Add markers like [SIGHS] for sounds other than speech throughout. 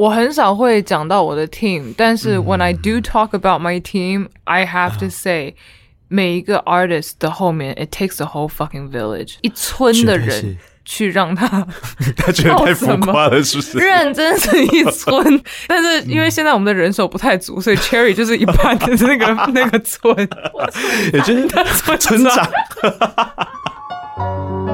我很少会讲到我的 team，但是 when I do talk about my team，I have to say，每一个 artist 的后面，it takes a whole fucking village，一村的人去让他，他觉得太浮夸了，是不是？认真是一村，但是因为现在我们的人手不太足，所以 Cherry [LAUGHS] [LAUGHS] 就是一般的那个那个村，也就是他村长。 [LAUGHS]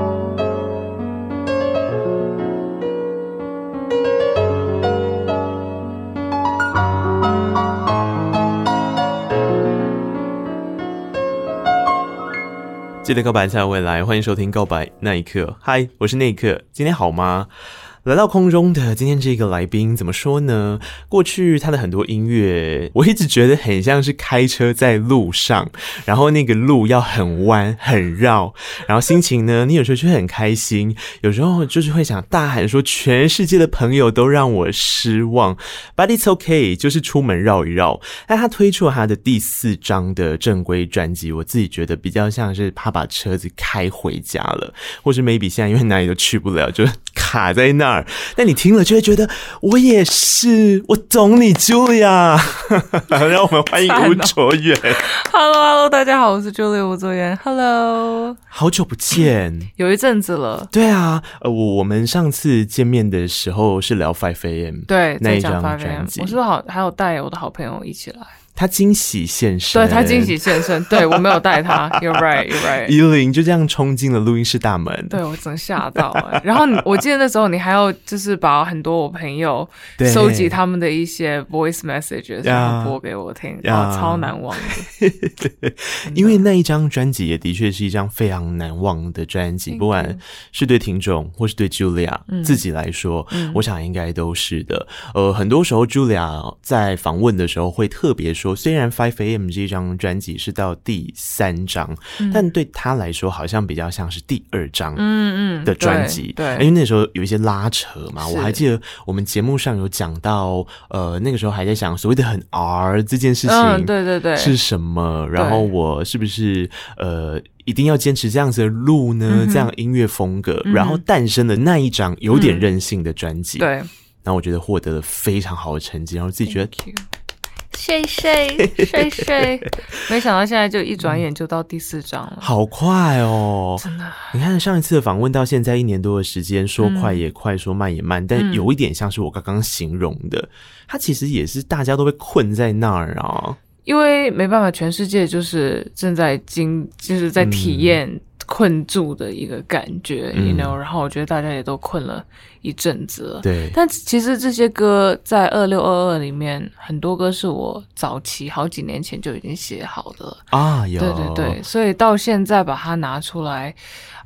记得告白才有未来，欢迎收听《告白那一刻》。嗨，我是那一刻，今天好吗？来到空中的今天这个来宾怎么说呢？过去他的很多音乐，我一直觉得很像是开车在路上，然后那个路要很弯很绕，然后心情呢，你有时候就很开心，有时候就是会想大喊说全世界的朋友都让我失望，But it's okay，就是出门绕一绕。但他推出了他的第四张的正规专辑，我自己觉得比较像是他把车子开回家了，或是 maybe 现在因为哪里都去不了，就卡在那儿。那你听了就会觉得我也是，我懂你，Julia。[LAUGHS] 让我们欢迎吴卓远。[LAUGHS] Hello，Hello，大家好，我是 Julia 吴卓远。Hello，好久不见，[LAUGHS] 有一阵子了。对啊，呃，我我们上次见面的时候是聊 Five AM，对，那一张专辑，我是不是好还有带我的好朋友一起来？他惊喜现身，对，他惊喜现身，对，我没有带他，[LAUGHS] You're right, You're right。依琳就这样冲进了录音室大门，对，我真吓到了。[LAUGHS] 然后我记得那时候你还要就是把很多我朋友收集他们的一些 voice messages 然后播给我听，然后，超难忘 [LAUGHS] 的。因为那一张专辑也的确是一张非常难忘的专辑，不管是对听众或是对 Julia 自己来说，嗯，我想应该都是的。呃，很多时候 Julia 在访问的时候会特别说。虽然 Five AM 这张专辑是到第三张，嗯，但对他来说好像比较像是第二张，嗯嗯的专辑，对，因为那时候有一些拉扯嘛。我还记得我们节目上有讲到，呃，那个时候还在想所谓的很 R 这件事情，嗯，对对对，是什么？然后我是不是呃一定要坚持这样子的路呢？这样音乐风格，嗯，然后诞生的那一张有点任性的专辑，对，嗯。然后我觉得获得了非常好的成绩，然后自己觉得。谢谢谢谢，没想到现在就一转眼就到第四章了，好快哦！真的，你看上一次的访问到现在一年多的时间，说快也快，说慢也慢，但有一点像是我刚刚形容的，它其实也是大家都被困在那儿啊，因为没办法，全世界就是正在经，就是在体验。困住的一个感觉，嗯，you know，然后我觉得大家也都困了一阵子了。对，但其实这些歌在二六二二里面，很多歌是我早期好几年前就已经写好的了啊。有，对对对，所以到现在把它拿出来，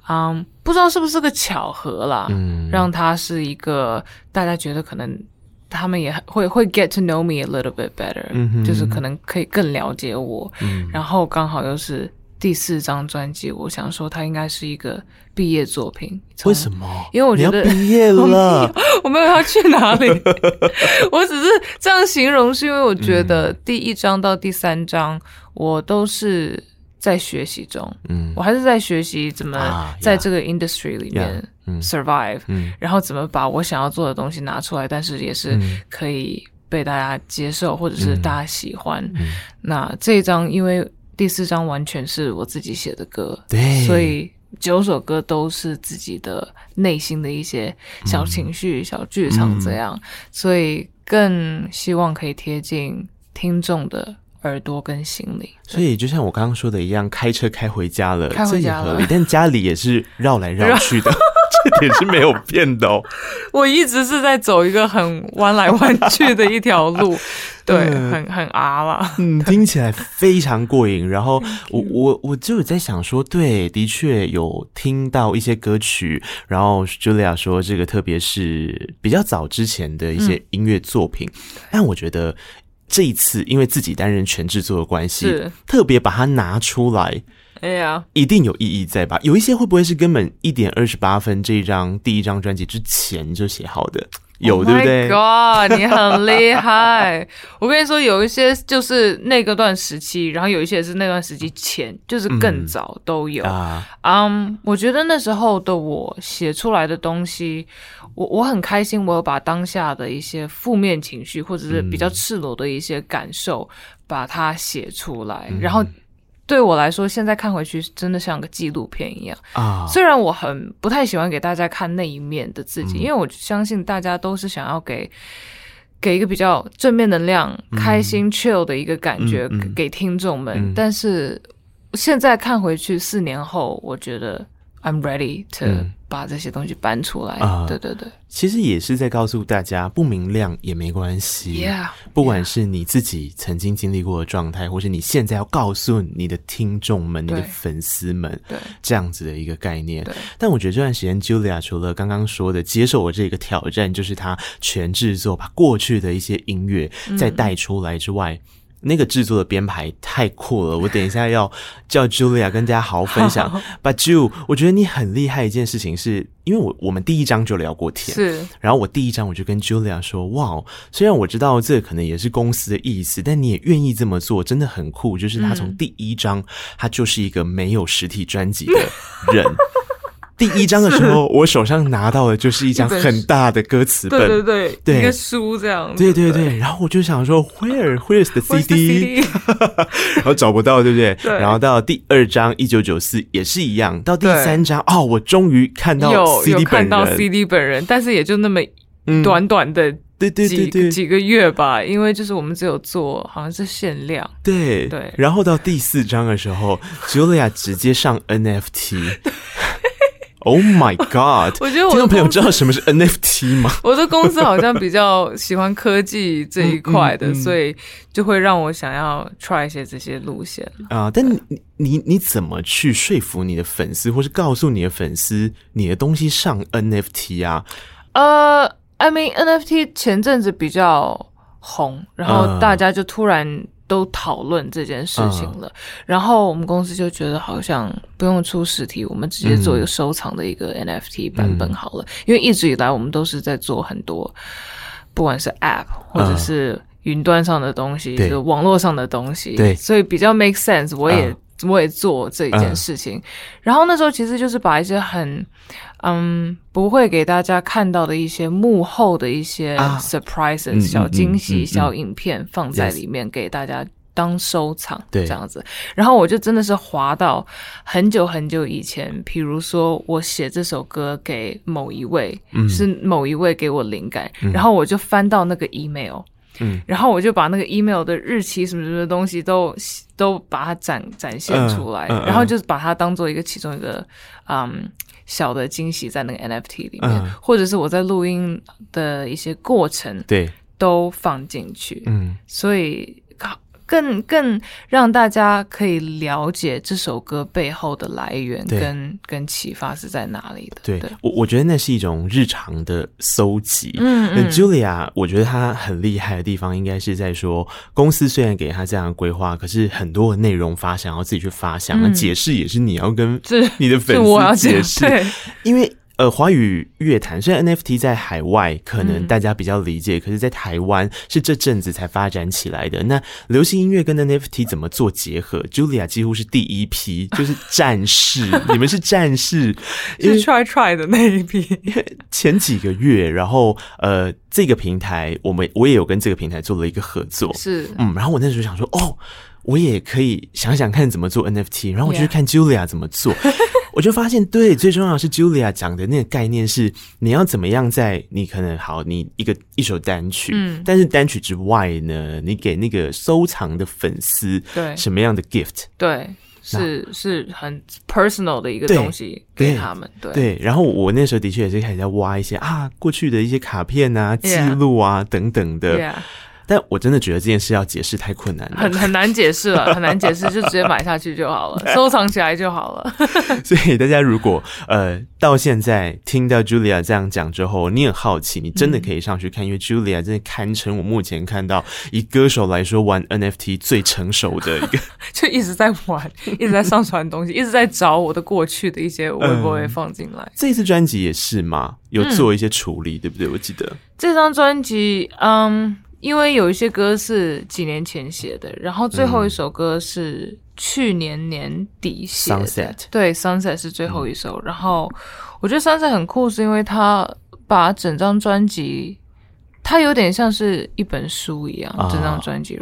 嗯，不知道是不是个巧合啦，嗯，让它是一个大家觉得可能他们也会会 get to know me a little bit better，嗯，就是可能可以更了解我，嗯，然后刚好又是。第四张专辑，我想说它应该是一个毕业作品。为什么？因为我觉得毕业了，[LAUGHS] 我没有要去哪里，[LAUGHS] 我只是这样形容，是因为我觉得第一张到第三张我都是在学习中，嗯，我还是在学习怎么在这个 industry 里面 survive，然后怎么把我想要做的东西拿出来，但是也是可以被大家接受，或者是大家喜欢。那这一张因为。第四张完全是我自己写的歌，对，所以九首歌都是自己的内心的一些小情绪、嗯、小剧场这样，嗯，所以更希望可以贴近听众的耳朵跟心里。所以就像我刚刚说的一样，开车开回家了，这也合理，但家里也是绕来绕去的。[LAUGHS] 这点是没有变的哦，[LAUGHS] 我一直是在走一个很弯来弯去的一条路，[LAUGHS] 对，很很啊了，嗯，听起来非常过瘾。然后 [LAUGHS] 我我我就有在想说，对，的确有听到一些歌曲，然后 Julia 说这个特别是比较早之前的一些音乐作品，嗯，但我觉得这一次因为自己担任全制作的关系，特别把它拿出来。哎呀，一定有意义在吧？有一些会不会是根本一点二十八分这一张第一张专辑之前就写好的？有对不对？Oh God，你很厉害！[LAUGHS] 我跟你说，有一些就是那个段时期，然后有一些是那段时期前，就是更早都有。嗯，um, 我觉得那时候的我写出来的东西，我我很开心，我有把当下的一些负面情绪或者是比较赤裸的一些感受，把它写出来，嗯，然后。对我来说，现在看回去真的像个纪录片一样啊。虽然我很不太喜欢给大家看那一面的自己，嗯、因为我相信大家都是想要给给一个比较正面能量、嗯、开心、chill 的一个感觉给听众们。但是现在看回去，四年后，我觉得 I'm ready to、嗯。把这些东西搬出来，啊、对对对，其实也是在告诉大家，不明亮也没关系。Yeah, 不管是你自己曾经经历过的状态，或是你现在要告诉你的听众们、你的粉丝们，对这样子的一个概念。但我觉得这段时间，Julia 除了刚刚说的接受我这个挑战，就是他全制作，把过去的一些音乐再带出来之外。嗯那个制作的编排太酷了，我等一下要叫 Julia 跟大家好好分享。[LAUGHS] 好 But Ju，我觉得你很厉害一件事情是，因为我我们第一章就聊过天，是，然后我第一章我就跟 Julia 说，哇，虽然我知道这可能也是公司的意思，但你也愿意这么做，真的很酷。就是他从第一章，他就是一个没有实体专辑的人。[LAUGHS] 第一张的时候，[LAUGHS] 我手上拿到的就是一张很大的歌词本，对对对，对。一个书这样子。对对对，然后我就想说，Where Where's the CD？[LAUGHS] 然后找不到，对不对？对。然后到第二张一九九四也是一样，到第三张哦，我终于看到 CD 本人，有看到 CD 本人，但是也就那么短短的对对对对。几个月吧，因为就是我们只有做好像是限量，对。对。然后到第四张的时候，Julia 直接上 NFT。[LAUGHS] Oh my god！[LAUGHS] 我觉得我听众朋友知道什么是 NFT 吗？[LAUGHS] 我的公司好像比较喜欢科技这一块的，嗯嗯嗯、所以就会让我想要 try 一些这些路线啊。但你你你怎么去说服你的粉丝，或是告诉你的粉丝你的东西上 NFT 啊？呃、uh,，I mean NFT 前阵子比较红，然后大家就突然。都讨论这件事情了，嗯、然后我们公司就觉得好像不用出实体，我们直接做一个收藏的一个 NFT 版本好了。嗯、因为一直以来我们都是在做很多，不管是 App 或者是云端上的东西，嗯、就网络上的东西，对，所以比较 make sense。我也、嗯、我也做这一件事情，嗯、然后那时候其实就是把一些很嗯不会给大家看到的一些幕后的一些 surprises、啊、小惊喜、小影片放在里面给大家当收藏，对，这样子。然后我就真的是滑到很久很久以前，比如说我写这首歌给某一位，嗯、是某一位给我灵感，嗯、然后我就翻到那个 email，嗯，然后我就把那个 email 的日期什么什么东西都都把它展展现出来，嗯嗯、然后就是把它当做一个其中一个嗯。小的惊喜在那个 NFT 里面，嗯、或者是我在录音的一些过程，对，都放进去，嗯，所以。更更让大家可以了解这首歌背后的来源跟，跟跟启发是在哪里的。对，对我我觉得那是一种日常的搜集。嗯嗯。Julia，我觉得她很厉害的地方，应该是在说，公司虽然给她这样的规划，可是很多的内容发想要自己去发想，那、嗯、解释也是你要跟你的粉丝解释，对，因为。呃，华语乐坛虽然 NFT 在海外可能大家比较理解，嗯、可是，在台湾是这阵子才发展起来的。那流行音乐跟 NFT 怎么做结合？Julia 几乎是第一批，就是战士，[LAUGHS] 你们是战士，是 try try 的那一批。[LAUGHS] 前几个月，然后呃，这个平台我们我也有跟这个平台做了一个合作，是嗯，然后我那时候想说，哦，我也可以想想看怎么做 NFT，然后我就去看 Julia 怎么做。[LAUGHS] 我就发现，对，最重要的是 Julia 讲的那个概念是，你要怎么样在你可能好，你一个一首单曲，嗯，但是单曲之外呢，你给那个收藏的粉丝，对，什么样的 gift，对，是是很 personal 的一个东西给他们，对。然后我那时候的确也是开始在挖一些啊，过去的一些卡片啊、记录啊.等等的。但我真的觉得这件事要解释太困难了，很很难解释了，[LAUGHS] 很难解释，就直接买下去就好了，[LAUGHS] 收藏起来就好了。[LAUGHS] 所以大家如果呃到现在听到 Julia 这样讲之后，你很好奇，你真的可以上去看，嗯、因为 Julia 真的堪称我目前看到以歌手来说玩 NFT 最成熟的一个，就一直在玩，一直在上传东西，一直在找我的过去的一些微博会放进来。这次专辑也是吗？有做一些处理，嗯、对不对？我记得这张专辑，嗯。因为有一些歌是几年前写的，然后最后一首歌是去年年底写的。Sunset，对，Sunset 是最后一首。嗯、然后我觉得 Sunset 很酷，是因为它把整张专辑，它有点像是一本书一样，啊、整张专辑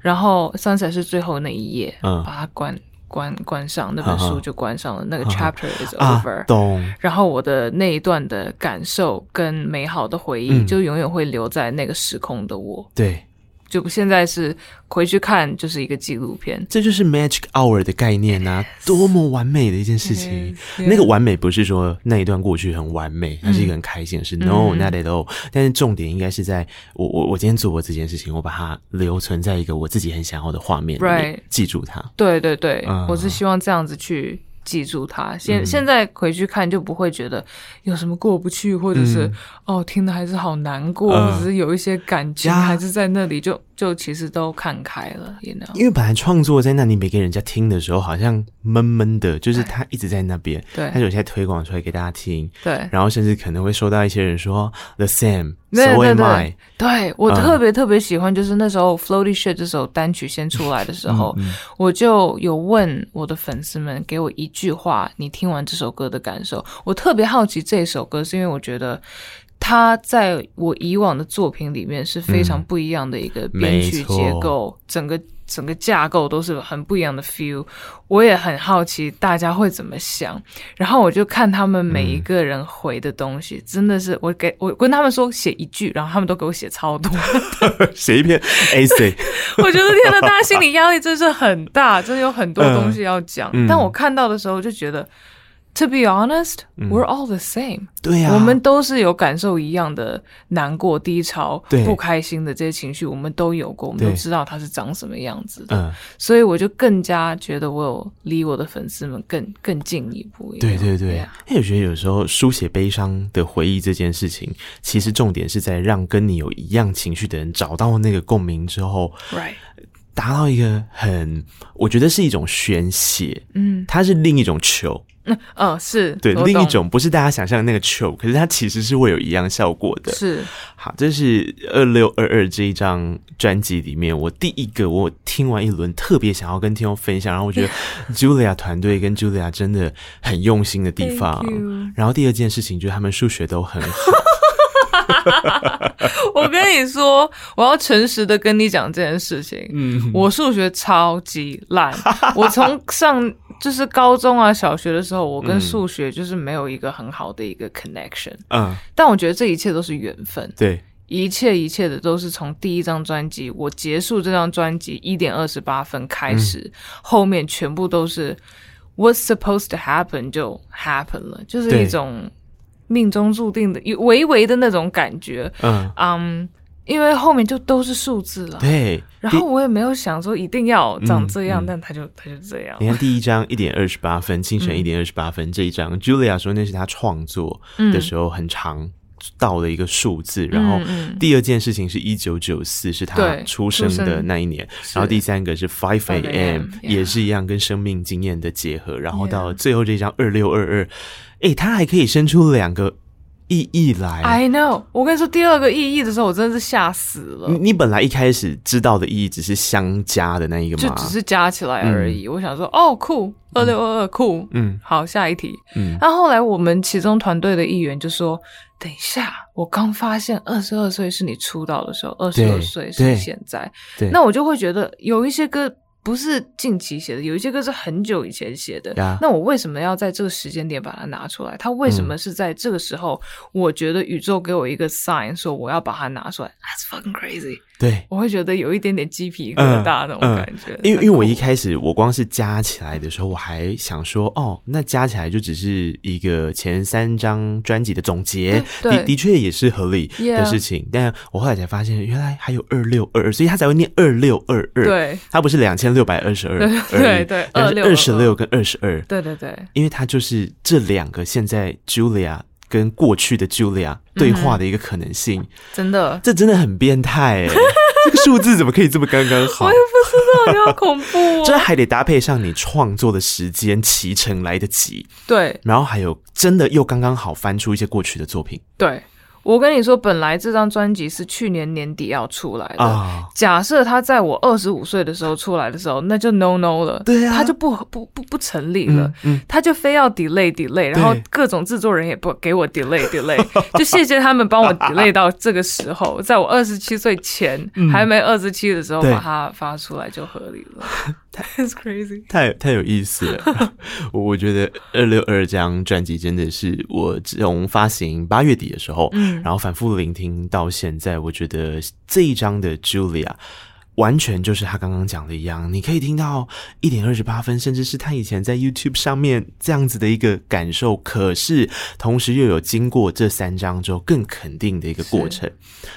然后 Sunset 是最后那一页，嗯、把它关。关关上那本书就关上了，那个 chapter is over。懂。然后我的那一段的感受跟美好的回忆，就永远会留在那个时空的我。对。就现在是回去看，就是一个纪录片，这就是 Magic Hour 的概念啊多么完美的一件事情。那个完美不是说那一段过去很完美，它是一个很开心的事。嗯、No, not at all。但是重点应该是在我我我今天做过这件事情，我把它留存在一个我自己很想要的画面里面记住它。对对对，嗯、我是希望这样子去。记住它，现现在回去看就不会觉得有什么过不去，或者是、嗯、哦听的还是好难过，呃、或者是有一些感情还是在那里，就就其实都看开了，you know? 因为本来创作在那里没给人家听的时候，好像闷闷的，就是他一直在那边，对，他有些推广出来给大家听，对，然后甚至可能会收到一些人说 the same。对对对，对我特别特别喜欢，就是那时候《Floaty Shit》这首单曲先出来的时候，嗯嗯、我就有问我的粉丝们，给我一句话，你听完这首歌的感受。我特别好奇这首歌，是因为我觉得它在我以往的作品里面是非常不一样的一个编曲结构，嗯、整个。整个架构都是很不一样的 feel，我也很好奇大家会怎么想，然后我就看他们每一个人回的东西，嗯、真的是我给我跟他们说写一句，然后他们都给我写超多，[LAUGHS] 写一篇 [LAUGHS] AC，我觉得天呐，大家心理压力真是很大，[LAUGHS] 真的有很多东西要讲，嗯、但我看到的时候就觉得。To be honest, we're all the same。对呀，我们都是有感受一样的难过、低潮、不开心的这些情绪，我们都有过，我们都知道它是长什么样子的。嗯，所以我就更加觉得我有离我的粉丝们更更近一步。对对对，因为我觉得有时候书写悲伤的回忆这件事情，其实重点是在让跟你有一样情绪的人找到那个共鸣之后，right，达到一个很，我觉得是一种宣泄。嗯，它是另一种球。嗯、哦，是对另一种，不是大家想象的那个 chill，可是它其实是会有一样效果的。是好，这是二六二二这一张专辑里面，我第一个我听完一轮特别想要跟听众分享，然后我觉得 [LAUGHS] Julia 团队跟 Julia 真的很用心的地方。然后第二件事情就是他们数学都很好。[LAUGHS] 我跟你说，我要诚实的跟你讲这件事情。嗯，我数学超级烂，我从上。就是高中啊、小学的时候，我跟数学就是没有一个很好的一个 connection。嗯，但我觉得这一切都是缘分。对，一切一切的都是从第一张专辑我结束这张专辑一点二十八分开始，嗯、后面全部都是 what's supposed to happen 就 happen 了，就是一种命中注定的、唯唯的那种感觉。嗯嗯。Um, 因为后面就都是数字了，对。然后我也没有想说一定要长这样，但他就他就这样。你看第一张一点二十八分，清晨一点二十八分、嗯、这一张，Julia 说那是他创作的时候很长到了一个数字。嗯、然后第二件事情是一九九四，是他出生的那一年。然后第三个是 Five A.M.，也是一样跟生命经验的结合。然后到最后这张二六二二，哎，他还可以生出两个。意义来，I know。我跟你说，第二个意义的时候，我真的是吓死了。你你本来一开始知道的意义只是相加的那一个吗？就只是加起来而已。嗯、我想说，哦，酷，二六二二，酷，嗯，好，下一题。嗯，那后来我们其中团队的一员就说：“等一下，我刚发现二十二岁是你出道的时候，二十二岁是现在。”那我就会觉得有一些歌不是近期写的，有一些歌是很久以前写的。那我为什么要在这个时间点把它拿出来？它为什么是在这个时候？嗯、我觉得宇宙给我一个 sign，说我要把它拿出来。That's fucking crazy。对，我会觉得有一点点鸡皮疙瘩那种感觉。因、嗯、为、嗯、因为我一开始我光是加起来的时候，我还想说，哦，那加起来就只是一个前三张专辑的总结，的的确也是合理的事情。但我后来才发现，原来还有二六二二，所以他才会念二六二二。对，他不是两千。六百二十二，对对，二二十六跟二十二，对对对，因为他就是这两个现在 Julia 跟过去的 Julia 对话的一个可能性，真的，这真的很变态哎，[LAUGHS] 这个数字怎么可以这么刚刚好？我也不知道，你好恐怖，[LAUGHS] 这还得搭配上你创作的时间，骑程来得及，对，然后还有真的又刚刚好翻出一些过去的作品，对。我跟你说，本来这张专辑是去年年底要出来的。Oh. 假设他在我二十五岁的时候出来的时候，那就 no no 了。对啊，他就不不不不成立了。嗯，嗯他就非要 delay delay，然后各种制作人也不给我 delay delay，[LAUGHS] 就谢谢他们帮我 delay 到这个时候，在我二十七岁前、嗯、还没二十七的时候把它发出来就合理了。[LAUGHS] That's crazy，太太有意思了。[LAUGHS] 我觉得二六二这张专辑真的是我从发行八月底的时候，嗯，然后反复聆听到现在，我觉得这一张的 Julia。完全就是他刚刚讲的一样，你可以听到一点二十八分，甚至是他以前在 YouTube 上面这样子的一个感受。可是同时又有经过这三章之后更肯定的一个过程。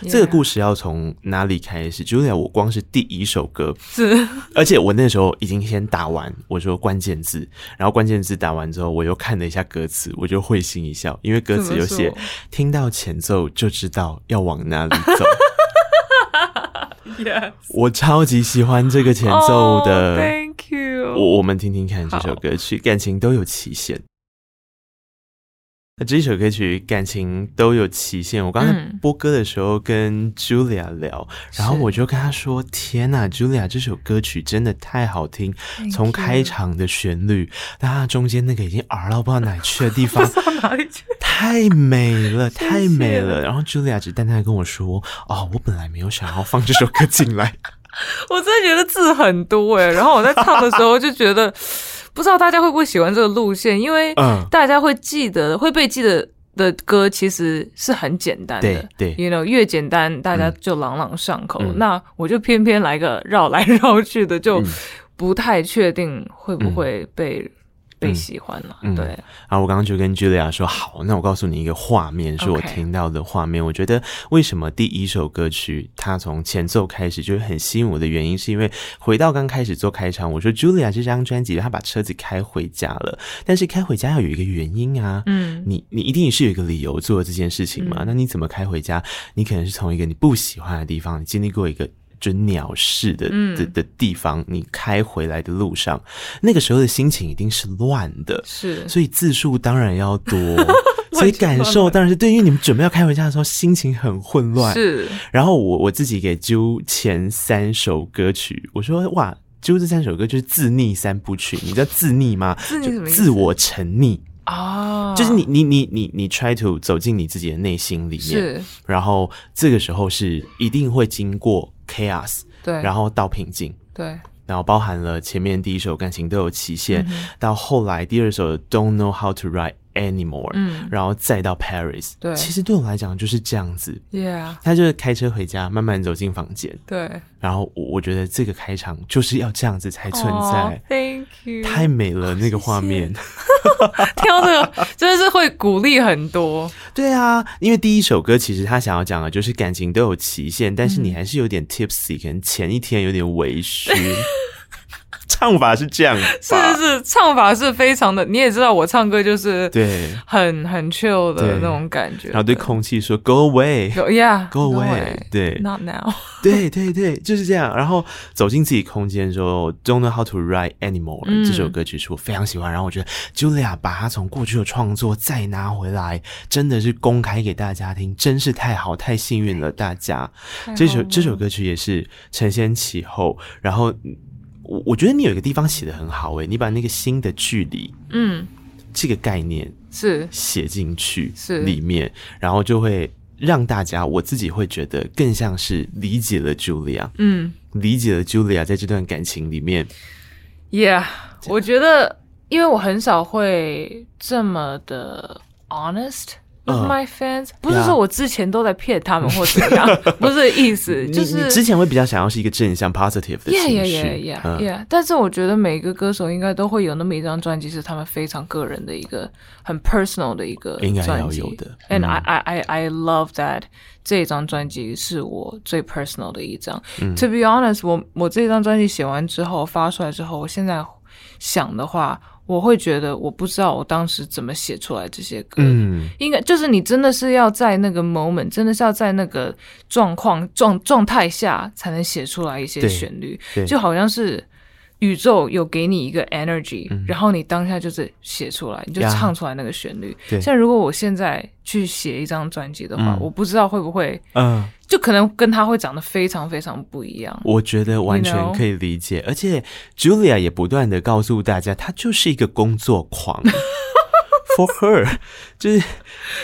这个故事要从哪里开始？Julia，我光是第一首歌是，而且我那时候已经先打完，我说关键字，然后关键字打完之后，我又看了一下歌词，我就会心一笑，因为歌词有写听到前奏就知道要往哪里走。Yes. 我超级喜欢这个前奏的。Oh, thank you. 我我们听听看这首歌曲，感情都有期限。那这一首歌曲感情都有期限。我刚才播歌的时候跟 Julia 聊，嗯、然后我就跟她说：“天呐，Julia，这首歌曲真的太好听，从开场的旋律，到它中间那个已经耳到不知道哪去的地方，[LAUGHS] 哪里去？太美了，太美了。谢谢”然后 Julia 只淡淡的跟我说：“哦，我本来没有想要放这首歌进来。[LAUGHS] ”我真的觉得字很多哎，然后我在唱的时候就觉得。不知道大家会不会喜欢这个路线，因为大家会记得、嗯、会被记得的歌其实是很简单的，对对，you know, 越简单大家就朗朗上口。嗯、那我就偏偏来个绕来绕去的，就不太确定会不会被。被喜欢了，嗯、对。然后我刚刚就跟 Julia 说，好，那我告诉你一个画面，是我听到的画面。Okay. 我觉得为什么第一首歌曲它从前奏开始就很吸引我的原因，是因为回到刚开始做开场，我说 Julia 这张专辑，他把车子开回家了，但是开回家要有一个原因啊，嗯，你你一定是有一个理由做这件事情嘛？嗯、那你怎么开回家？你可能是从一个你不喜欢的地方，你经历过一个。准鸟市的的的地方，你开回来的路上，那个时候的心情一定是乱的，是，所以字数当然要多，[LAUGHS] 所以感受当然是对。因为你们准备要开回家的时候，心情很混乱，是。然后我我自己给揪前三首歌曲，我说哇，揪这三首歌就是自溺三部曲，[LAUGHS] 你知道自溺吗？自溺什么意思？自我沉溺啊，oh. 就是你你你你你 try to 走进你自己的内心里面，是。然后这个时候是一定会经过。Chaos，对，然后到平静，对，然后包含了前面第一首感情都有期限，嗯、到后来第二首 Don't know how to write anymore，嗯，然后再到 Paris，对，其实对我来讲就是这样子，Yeah，他就是开车回家，慢慢走进房间，对，然后我我觉得这个开场就是要这样子才存在，oh，Thank you，太美了那个画面。谢谢。[LAUGHS] 听到这个真的是会鼓励很多。对啊，因为第一首歌其实他想要讲的就是感情都有期限，但是你还是有点 tipsy，可能前一天有点微醺。[LAUGHS] 唱法是这样，是是是，唱法是非常的。你也知道，我唱歌就是对，很很 chill 的那种感觉。然后对空气说 “Go away”，Yeah，Go away，对，Not now，[LAUGHS] 对对对，就是这样。然后走进自己空间的时候，“Don't know how to write anymore”、嗯、这首歌曲是我非常喜欢。然后我觉得 Julia 把她从过去的创作再拿回来，真的是公开给大家听，真是太好，太幸运了，大家。这首这首歌曲也是承先启后，然后。我我觉得你有一个地方写的很好诶，你把那个心的距离，嗯，这个概念是。写进去是。里面，然后就会让大家我自己会觉得更像是理解了 Julia，嗯，理解了 Julia 在这段感情里面，Yeah，我觉得因为我很少会这么的 honest。My fans，、uh, 不是说我之前都在骗他们或怎样，[LAUGHS] 不是意思，就是你之前会比较想要是一个正向 positive 的情绪 yeah, yeah, yeah, yeah, yeah.、Uh. 但是我觉得每一个歌手应该都会有那么一张专辑是他们非常个人的一个很 personal 的一个专辑，应该要有的。And I I I I love that 这张专辑是我最 personal 的一张。嗯、To be honest，我我这张专辑写完之后发出来之后，我现在想的话。我会觉得，我不知道我当时怎么写出来这些歌。嗯，应该就是你真的是要在那个 moment，真的是要在那个状况状状态下才能写出来一些旋律，就好像是。宇宙有给你一个 energy，、嗯、然后你当下就是写出来，你就唱出来那个旋律。像如果我现在去写一张专辑的话、嗯，我不知道会不会，嗯，就可能跟他会长得非常非常不一样。我觉得完全可以理解?而且 Julia 也不断的告诉大家，她就是一个工作狂。[LAUGHS] For her，就是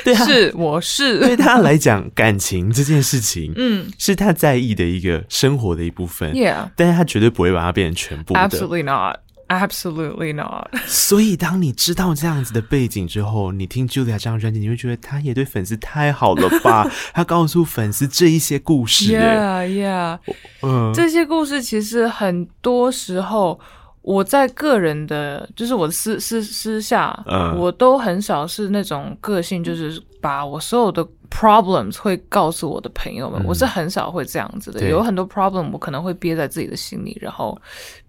对他是我是对他来讲，感情这件事情，嗯，是他在意的一个生活的一部分。Yeah，但是他绝对不会把它变成全部的。Absolutely not，Absolutely not。[LAUGHS] 所以当你知道这样子的背景之后，你听 Julia 这张专辑，你会觉得她也对粉丝太好了吧？[LAUGHS] 她告诉粉丝这一些故事，Yeah，Yeah，嗯，这些故事其实很多时候。我在个人的，就是我的私私私下，嗯，我都很少是那种个性，就是把我所有的 problems 会告诉我的朋友们，嗯，我是很少会这样子的。有很多 problem 我可能会憋在自己的心里，然后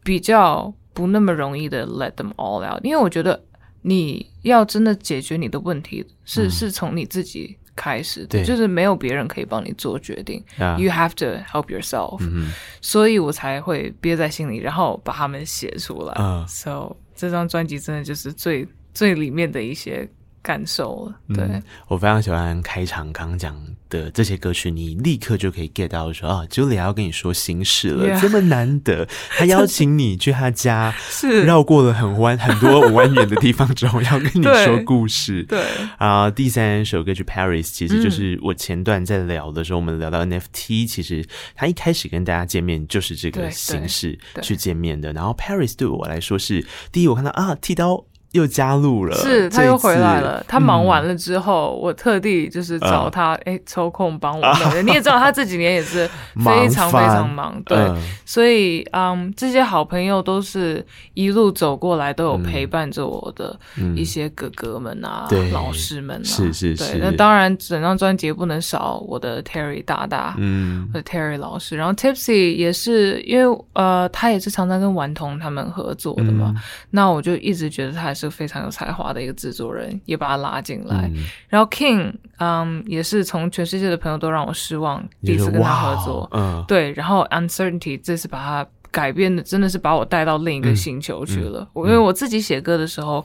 比较不那么容易的 let them all out，因为我觉得你要真的解决你的问题，是，嗯，是从你自己。开始对，就是没有别人可以帮你做决定，You have to help yourself，嗯，所以我才会憋在心里，然后把它们写出来。Uh, So 这张专辑真的就是最最里面的一些。感受了，对、嗯、我非常喜欢开场刚讲的这些歌曲，你立刻就可以 get 到说啊，Julia 要跟你说心事了，yeah. 这么难得，他邀请你去他家，[LAUGHS] 是。绕过了很弯很多蜿蜒的地方之后，要跟你 [LAUGHS] 说故事，对。啊、呃，第三首歌曲 Paris 其实就是我前段在聊的时候，嗯、我们聊到 NFT，其实他一开始跟大家见面就是这个形式去见面的，然后 Paris 对我来说是第一，我看到啊剃刀。又加入了，是他又回来了。他忙完了之后，嗯、我特地就是找他，哎、呃，抽空帮我。[LAUGHS] 你也知道，他这几年也是非常非常忙，忙对、呃。所以，嗯，这些好朋友都是一路走过来，都有陪伴着我的一些哥哥们啊、嗯、老师们啊。是是是。那当然，整张专辑不能少我的 Terry 大大，嗯，的 Terry 老师。然后 Tipsy 也是，因为呃，他也是常常跟顽童他们合作的嘛、嗯。那我就一直觉得他是。是非常有才华的一个制作人，也把他拉进来。嗯、然后 King，嗯，也是从全世界的朋友都让我失望，第一次跟他合作，嗯，对。然后 Uncertainty 这次把他改编的，真的是把我带到另一个星球去了。我、因为我自己写歌的时候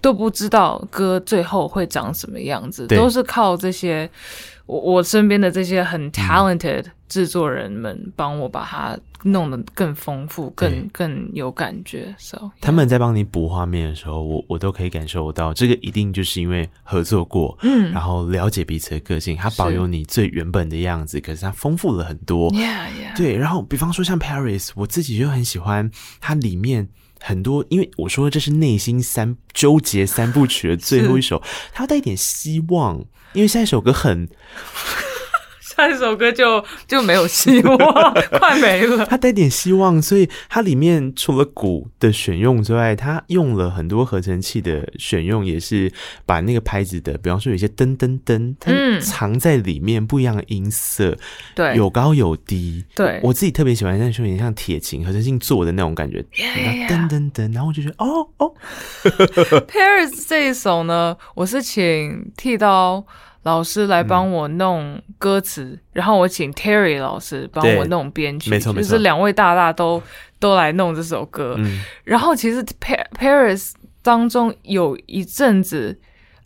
都不知道歌最后会长什么样子，都是靠这些我我身边的这些很 talented、嗯。制作人们帮我把它弄得更丰富、更更有感觉。So, yeah. 他们在帮你补画面的时候，我我都可以感受到，这个一定就是因为合作过，嗯，然后了解彼此的个性，他保有你最原本的样子，可是他丰富了很多。Yeah, yeah. 对。然后，比方说像 Paris，我自己就很喜欢它里面很多，因为我说这是内心三纠结三部曲的最后一首，它带一点希望，因为下一首歌很。这首歌就 [LAUGHS] 就没有希望，[LAUGHS] 快没了。它带点希望，所以它里面除了鼓的选用之外，它用了很多合成器的选用，也是把那个拍子的，比方说有一些噔噔噔，它藏在里面不一样的音色，对、嗯，有高有低，对，我自己特别喜欢，像说有点像铁琴合成器做的那种感觉，噔噔噔，然后我就觉得哦哦，[LAUGHS] Paris 这一首呢，我是请剃刀。老师来帮我弄歌词，嗯，然后我请 Terry 老师帮我弄编曲，没错没错，就是两位大大都都来弄这首歌。嗯，然后其实 Paris 当中有一阵子，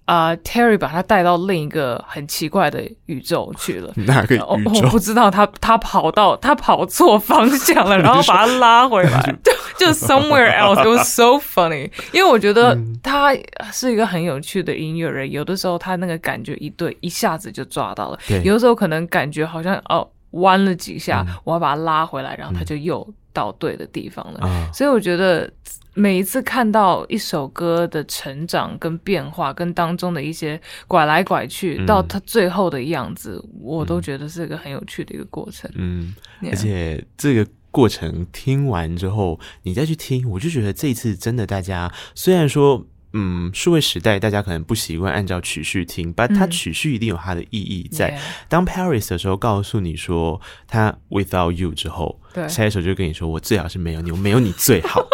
啊、呃、，Terry 把他带到另一个很奇怪的宇宙去了。[LAUGHS] 哪个宇宙？我不知道他，他他跑到他跑错方向了，然后把他拉回来，[LAUGHS] 就就 somewhere else。It was so funny，因为我觉得他是一个很有趣的音乐人。有的时候他那个感觉一对，一下子就抓到了；有的时候可能感觉好像哦弯了几下，嗯、我要把他拉回来，然后他就又到对的地方了。嗯、所以我觉得。每一次看到一首歌的成长跟变化，跟当中的一些拐来拐去，嗯、到它最后的样子，我都觉得是一个很有趣的一个过程。嗯.而且这个过程听完之后，你再去听，我就觉得这一次真的，大家虽然说，嗯，数位时代大家可能不习惯按照曲序听，但它曲序一定有它的意义在。嗯、当 Paris 的时候告诉你说他 Without You 之后，对，下一首就跟你说我最好是没有你，我没有你最好。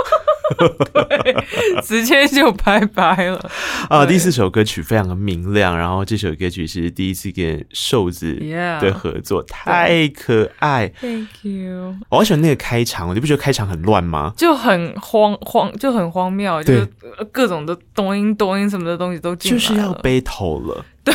[LAUGHS] 对，直接就拜拜了啊！第四首歌曲非常的明亮，然后这首歌曲是第一次跟瘦子的合作，太可爱。Thank you。我好喜欢那个开场，你不觉得开场很乱吗？就很荒荒，就很荒谬，就各种的抖音、抖音什么的东西都进来，就是要 battle 了。[LAUGHS] 对，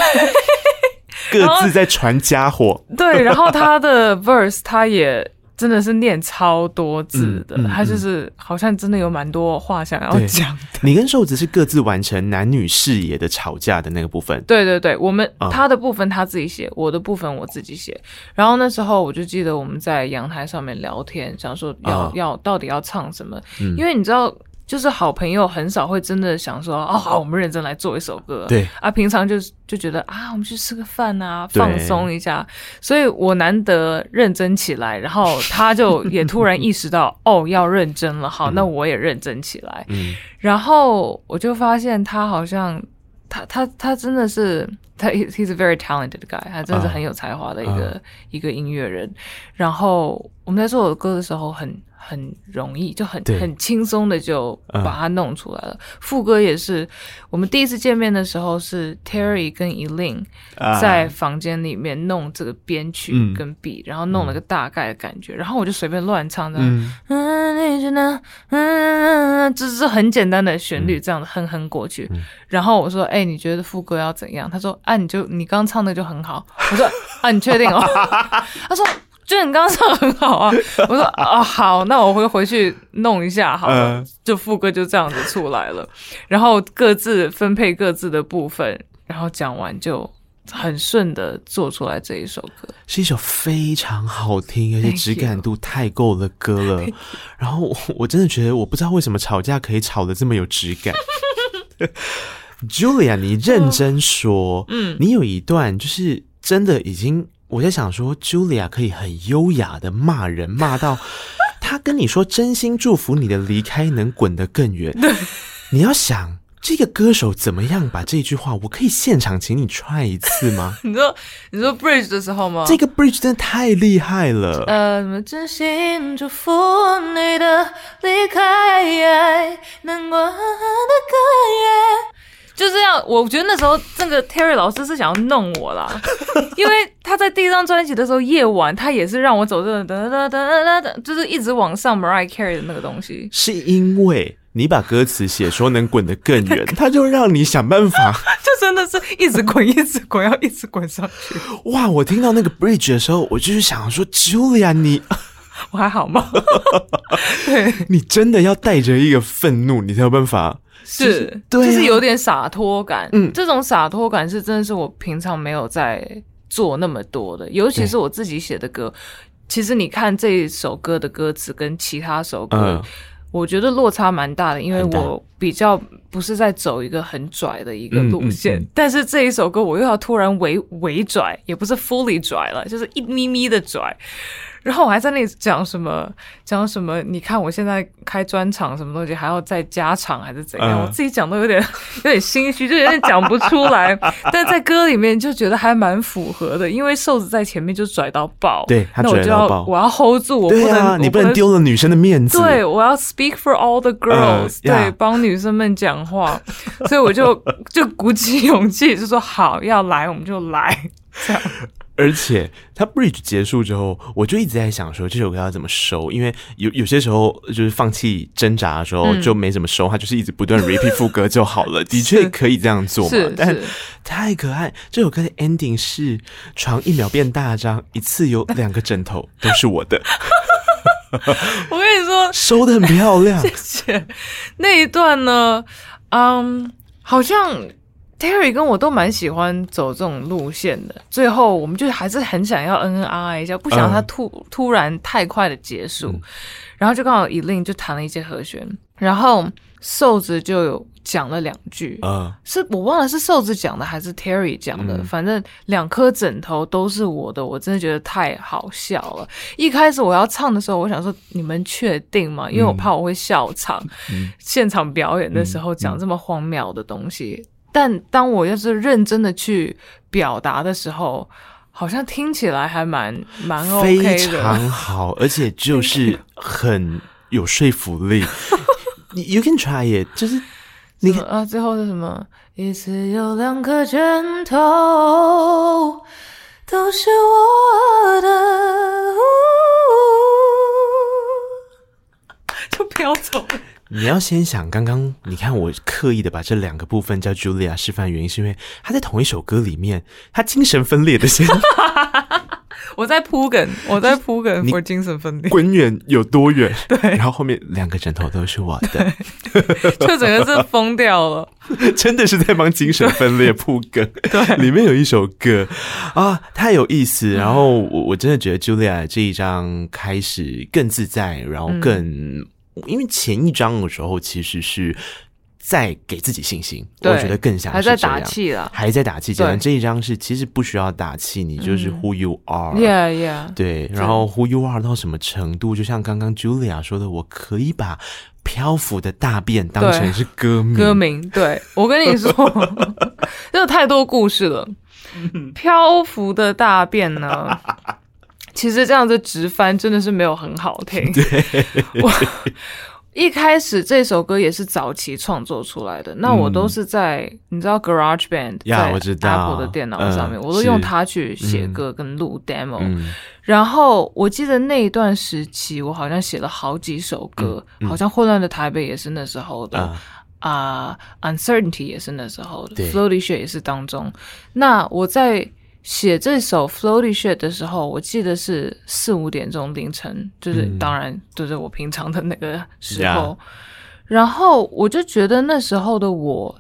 各自在传家伙。对，然后他的 verse 他也。真的是念超多字的，嗯嗯、他就是好像真的有蛮多话想要讲。你跟瘦子是各自完成男女视野的吵架的那个部分。对对对，我们、嗯、他的部分他自己写，我的部分我自己写。然后那时候我就记得我们在阳台上面聊天，想说要、嗯、要到底要唱什么，嗯、因为你知道。就是好朋友很少会真的想说哦，好，我们认真来做一首歌。对啊，平常就就觉得啊，我们去吃个饭啊，放松一下。所以我难得认真起来，然后他就也突然意识到哦，要认真了。好，那我也认真起来。嗯，然后我就发现他好像他他他真的是他，he's a very talented guy，他真的是很有才华的一个、uh, uh. 一个音乐人。然后我们在做我的歌的时候很。很容易，就很很轻松的就把它弄出来了。副歌也是，我们第一次见面的时候是 Terry 跟 Eileen 在房间里面弄这个编曲跟 beat，然后弄了个大概的感觉，然后我就随便乱唱这样，嗯嗯嗯，这是很简单的旋律，这样子哼哼过去。然后我说，哎，你觉得副歌要怎样？他说，啊，你就你刚唱的就很好。我说，啊，你确定哦？[LAUGHS] 他说。就你刚刚唱很好啊，[LAUGHS] 我说啊好，那我会回去弄一下好了，就副歌就这样子出来了，然后各自分配各自的部分，然后讲完就很顺的做出来这一首歌，是一首非常好听而且质感度太够的歌了。然后我我真的觉得我不知道为什么吵架可以吵得这么有质感。[LAUGHS] Julia，你认真说，嗯，你有一段就是真的已经。我在想说，Julia 可以很优雅的骂人，骂到 [LAUGHS] 他跟你说真心祝福你的离开能滚得更远。你要想这个歌手怎么样把这句话，我可以现场请你 try 一次吗？[LAUGHS] 你说你说 bridge 的时候吗？这个 bridge 真的太厉害了。呃，真心祝福你的离开能滚得更远。就这样，我觉得那时候这个 Terry 老师是想要弄我啦，[LAUGHS] 因为他在第一张专辑的时候，夜晚他也是让我走这噔噔噔噔噔噔，就是一直往上 Mariah Carey 的那个东西。是因为你把歌词写说能滚得更远，[LAUGHS] 他就让你想办法，[LAUGHS] 就真的是一直滚，一直滚，要一直滚上去。哇！我听到那个 Bridge 的时候，我就是想说，Julia，你我还好吗？对，你真的要带着一个愤怒，你才有办法。是，就是有点洒脱感。嗯，这种洒脱感是真的是我平常没有在做那么多的，尤其是我自己写的歌。其实你看这一首歌的歌词跟其他首歌，我觉得落差蛮大的，因为我比较不是在走一个很拽的一个路线。但是这一首歌我又要突然微微拽，也不是 fully 拽了，就是一咪咪的拽。然后我还在那里讲什么讲什么？你看我现在开专场，什么东西还要再加场还是怎样？嗯、我自己讲都有点 [LAUGHS] 有点心虚，就有点讲不出来。[LAUGHS] 但在歌里面就觉得还蛮符合的，因为瘦子在前面就拽到爆，对，他拽到爆，我要 hold 住，我不能，啊、你不能丢了女生的面子。对，我要 speak for all the girls，、嗯、对，帮女生们讲话。所以我就 [LAUGHS] 就鼓起勇气，就说好要来我们就来，这样。而且他 bridge 结束之后，我就一直在想说这首歌要怎么收，因为有有些时候就是放弃挣扎的时候就没怎么收，他就是一直不断 [LAUGHS] repeat 副歌就好了，的确可以这样做嘛。但太可爱，这首歌的 ending 是床一秒变大张，一次有两个枕头都是我的。[LAUGHS] 我跟你说，[LAUGHS] 收的很漂亮。谢谢。那一段呢，嗯，好像。Terry 跟我都蛮喜欢走这种路线的，最后我们就还是很想要恩恩爱爱一下，不想他突、嗯、突然太快的结束，嗯、然后就刚好 Eileen 就弹了一些和弦，然后瘦子就有讲了两句，嗯，是我忘了是瘦子讲的还是 Terry 讲的，嗯、反正两颗枕头都是我的，我真的觉得太好笑了。一开始我要唱的时候，我想说你们确定吗？因为我怕我会笑场，嗯、现场表演的时候讲这么荒谬的东西。但当我要是认真的去表达的时候，好像听起来还蛮蛮 OK 的，[LAUGHS] 非常好，而且就是很有说服力。[LAUGHS] You can try it，就是你看啊，最后是什么？一次有两颗拳头都是我的，[LAUGHS] 就飘走了。你要先想，刚刚你看我刻意的把这两个部分叫 Julia 示范，原因是因为他在同一首歌里面，他精神分裂的先。[LAUGHS] 我在铺梗，我在铺梗，我精神分裂，滚远有多远？[LAUGHS] 对，然后后面两个枕头都是我的，[LAUGHS] 就整个是疯掉了，真的是在帮精神分裂铺梗。对，里面有一首歌啊，太有意思。然后我我真的觉得 Julia 这一张开始更自在，然后更。嗯因为前一章的时候其实是在给自己信心，我觉得更像是这样，还在打气了，还在打气。这这一章是其实不需要打气，你就是 Who you are，Yeah Yeah，对。然后 Who you are 到什么程度？就像刚刚 Julia 说的，我可以把漂浮的大便当成是歌名。歌名，对，我跟你说，[LAUGHS] 真的太多故事了。漂浮的大便呢？其实这样子直翻真的是没有很好听。对，[LAUGHS] 我一开始这首歌也是早期创作出来的，嗯、那我都是在你知道 Garage Band 在 Apple 的电脑上面，嗯、我都用它去写歌跟录 demo。嗯、然后我记得那一段时期，我好像写了好几首歌，好像混乱的台北也是那时候的啊、嗯 uh,，Uncertainty 也是那时候的对，Floaty Shit 也是当中。那我在。写这首 Floaty Shit 的时候，我记得是四五点钟凌晨，就是当然就是我平常的那个时候。嗯、然后我就觉得那时候的我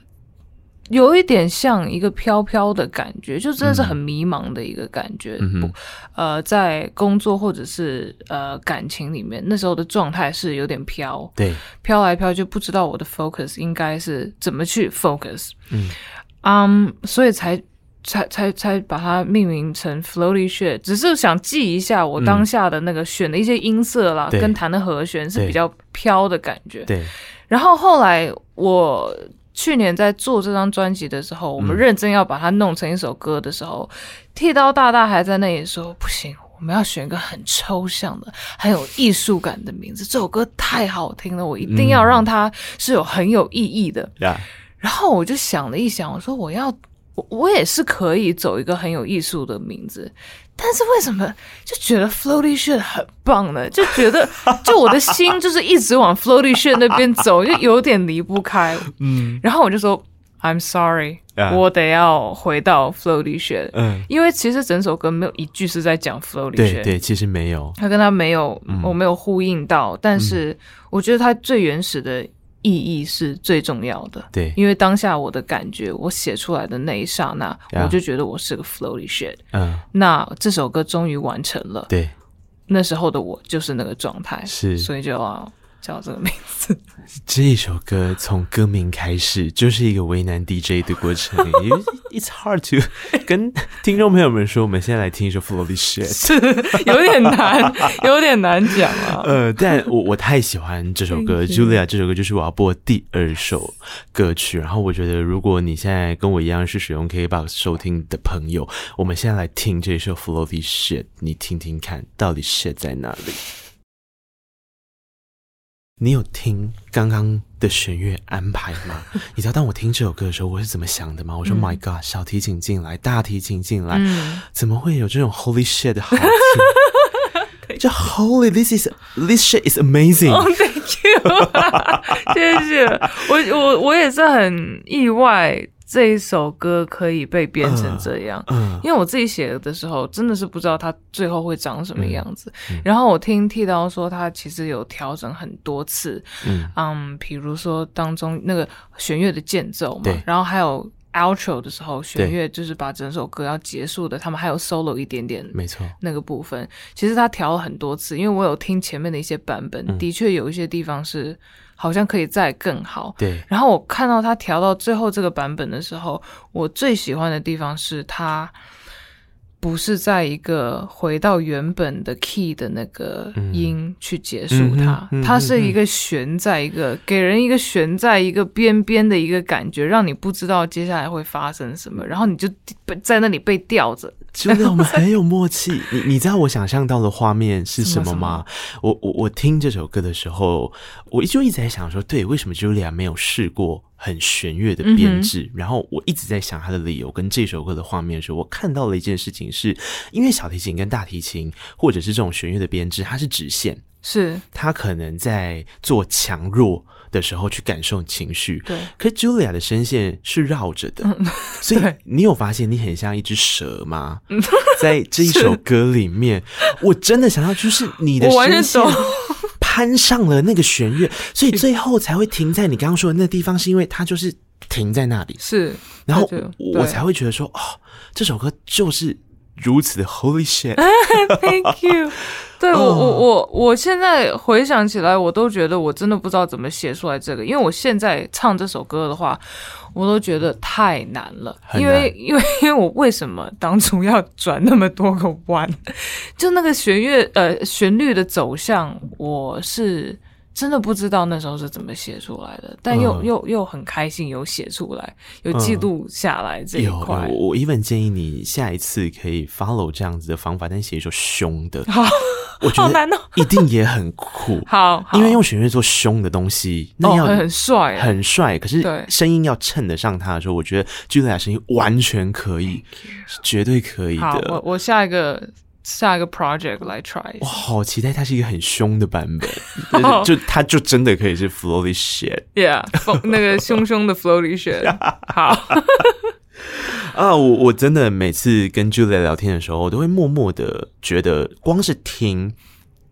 有一点像一个飘飘的感觉，就真的是很迷茫的一个感觉。嗯、不，呃，在工作或者是呃感情里面，那时候的状态是有点飘，对，飘来飘去，不知道我的 focus 应该是怎么去 focus。嗯，嗯，um, 所以才。才才才把它命名成 Floaty Shit，只是想记一下我当下的那个选的一些音色啦，嗯、跟弹的和弦是比较飘的感觉。对。然后后来我去年在做这张专辑的时候，我们认真要把它弄成一首歌的时候，嗯、剃刀大大还在那里说：“不行，我们要选一个很抽象的、很有艺术感的名字。这首歌太好听了，我一定要让它是有很有意义的。嗯”然后我就想了一想，我说我要。我我也是可以走一个很有艺术的名字，但是为什么就觉得 Floaty Shit 很棒呢？就觉得 [LAUGHS] 就我的心就是一直往 Floaty Shit 那边走，就有点离不开。嗯，然后我就说 I'm sorry，、yeah. 我得要回到 Floaty Shit。嗯，因为其实整首歌没有一句是在讲 Floaty Shit。对对，其实没有，他跟他没有，嗯、我没有呼应到。但是我觉得他最原始的。意义是最重要的，对，因为当下我的感觉，我写出来的那一刹那，Yeah. 我就觉得我是个 floaty shit，嗯，那这首歌终于完成了，对，那时候的我就是那个状态，是，所以就要。叫这个名字，[LAUGHS] 这一首歌从歌名开始就是一个为难 DJ 的过程。[LAUGHS] It's hard to [LAUGHS] 跟听众朋友们说，我们现在来听一首 Floaty Shit，是有点难，有点难讲啊。呃，但我我太喜欢这首歌，Julia 这首歌就是我要播第二首歌曲。然后我觉得，如果你现在跟我一样是使用 KKBOX 收听的朋友，我们现在来听这首 Floaty Shit，你听听看到底 shit 在哪里。你有听刚刚的弦乐安排吗？[LAUGHS] 你知道当我听这首歌的时候，我是怎么想的吗？我说、嗯、：“My God，小提琴进来，大提琴进来，嗯、怎么会有这种 Holy shit 的好 [LAUGHS] 听？这 Holy，this is，this shit is amazing。Oh, thank you，[LAUGHS] 谢谢。我我我也是很意外。”这一首歌可以被编成这样，嗯嗯、因为我自己写的时候真的是不知道它最后会长什么样子。然后我听剃刀说，他其实有调整很多次，嗯，嗯，比如说当中那个弦乐的间奏嘛，然后还有 outro 的时候，弦乐就是把整首歌要结束的，他们还有 solo 一点点，没错，那个部分。其实他调了很多次，因为我有听前面的一些版本，嗯、的确有一些地方是。好像可以再更好。对。然后我看到他调到最后这个版本的时候，我最喜欢的地方是他不是在一个回到原本的 key 的那个音去结束它，嗯、它是一个悬在一个、嗯、给人一个悬在一个边边的一个感觉，让你不知道接下来会发生什么，然后你就在那里被吊着。[LAUGHS] 真的，我们很有默契。你你知道我想象到的画面是什么吗？我我我听这首歌的时候，我就一直在想说，对，为什么 Julia 没有试过很弦乐的编制？嗯、然后我一直在想他的理由。跟这首歌的画面的时候，我看到了一件事情是，是因为小提琴跟大提琴或者是这种弦乐的编制，它是直线，是它可能在做强弱。的时候去感受情绪，对。可是 Julia 的声线是绕着的，嗯、所以你有发现你很像一只蛇吗？嗯、在这一首歌里面，我真的想要就是你的声线攀上了那个弦乐，[LAUGHS] 所以最后才会停在你刚刚说的那地方，是因为它就是停在那里，是。然后我才会觉得说，哦，这首歌就是。如此的 Holy shit！Thank [LAUGHS] you。[LAUGHS] 对我，我，我，我现在回想起来，我都觉得我真的不知道怎么写出来这个，因为我现在唱这首歌的话，我都觉得太难了。难 [LAUGHS] 因为，因为，因为我为什么当初要转那么多个弯？就那个弦乐，呃，旋律的走向，我是。真的不知道那时候是怎么写出来的，但又、嗯、又又很开心有写出来，有记录下来这一块。嗯、我我 even 建议你下一次可以 follow 这样子的方法，但写一首凶的，[LAUGHS] 好，我觉得一定也很酷。[LAUGHS] 好，好，因为用弦乐做凶的东西，那要很帅，很帅。可是声音要衬得上它的时候，我觉得 Julia 声音完全可以，是绝对可以的。我我下一个。下一个 project 来 try，我好期待它是一个很凶的版本，[LAUGHS] 就它就真的可以是 floaty shit，yeah，那个凶凶的 floaty shit，[LAUGHS] 好。[LAUGHS] 啊，我我真的每次跟 Julia 聊天的时候，我都会默默的觉得，光是听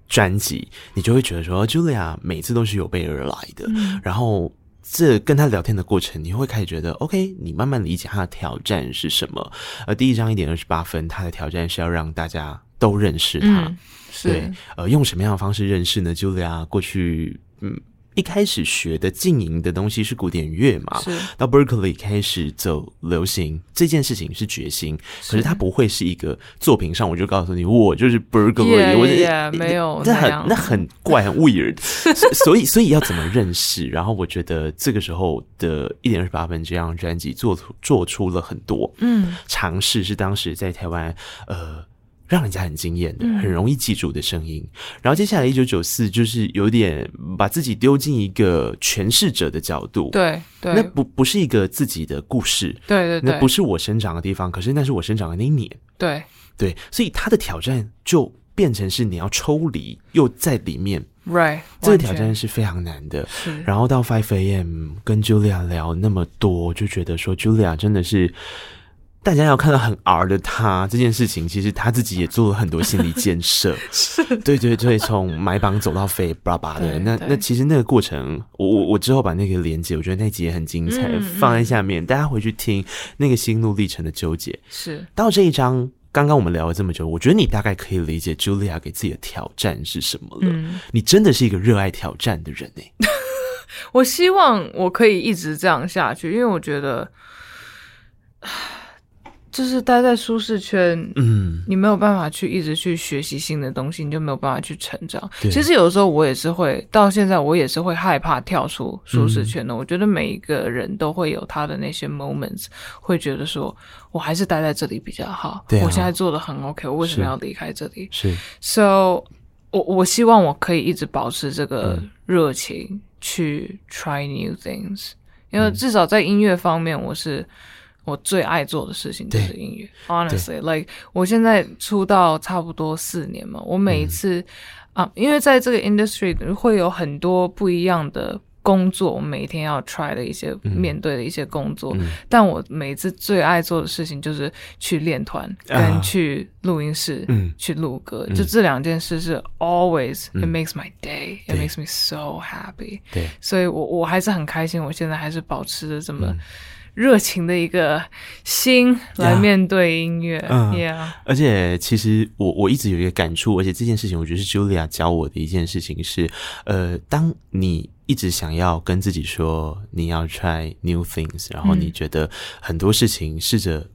专辑，你就会觉得说，Julia 每次都是有备而来的，嗯、然后这跟他聊天的过程，你会开始觉得，OK，你慢慢理解他的挑战是什么。而第一章一点二十八分，他的挑战是要让大家。都认识他，嗯、对，呃，用什么样的方式认识呢？Julia 过去，嗯，一开始学的经营的东西是古典乐嘛，是到 Berkeley 开始走流行，这件事情是决心，可是它不会是一个作品上，我就告诉你，我就是 Berkeley，我 yeah, 没有，那很那很怪，很 weird，[LAUGHS] 所以所以要怎么认识？然后我觉得这个时候的一点二十八分这张专辑做出做出了很多嗯尝试，是当时在台湾呃。让人家很惊艳的，很容易记住的声音。嗯、然后接下来一九九四就是有点把自己丢进一个诠释者的角度，对，对，那不不是一个自己的故事，对对对，那不是我生长的地方，可是那是我生长的那一年，对对，所以他的挑战就变成是你要抽离又在里面，right，这个挑战是非常难的。然后到 Five A.M. 跟 Julia 聊那么多，就觉得说 Julia 真的是。大家要看到很 R 的他这件事情，其实他自己也做了很多心理建设。[LAUGHS] 是，对对对，从买榜走到飞，巴拉巴的。那那其实那个过程，我我我之后把那个连接，我觉得那集也很精彩，嗯、放在下面，大家回去听那个心路历程的纠结。是，到这一章，刚刚我们聊了这么久，我觉得你大概可以理解 Julia 给自己的挑战是什么了。嗯、你真的是一个热爱挑战的人呢、欸。[LAUGHS] 我希望我可以一直这样下去，因为我觉得。就是待在舒适圈，嗯，你没有办法去一直去学习新的东西，你就没有办法去成长。其实有时候我也是会，到现在我也是会害怕跳出舒适圈的。嗯、我觉得每一个人都会有他的那些 moments，会觉得说我还是待在这里比较好。对、啊，我现在做的很 OK，我为什么要离开这里？是，so 我我希望我可以一直保持这个热情去 try new things，因为至少在音乐方面，我是我最爱做的事情就是音乐。Honestly，like 我现在出道差不多四年嘛，我每一次、嗯、啊，因为在这个 industry 会有很多不一样的。工作，我每天要 try 的一些、嗯、面对的一些工作，嗯、但我每次最爱做的事情就是去练团，跟去录音室，嗯、去录歌，嗯、就这两件事是 always、嗯、it makes my day，it makes me so happy。对，所以我我还是很开心，我现在还是保持着这么热情的一个心来面对音乐。嗯，Yeah，而且其实我我一直有一个感触，而且这件事情我觉得是 Julia 教我的一件事情是，呃，当你一直想要跟自己说你要 try new things，然后你觉得很多事情试着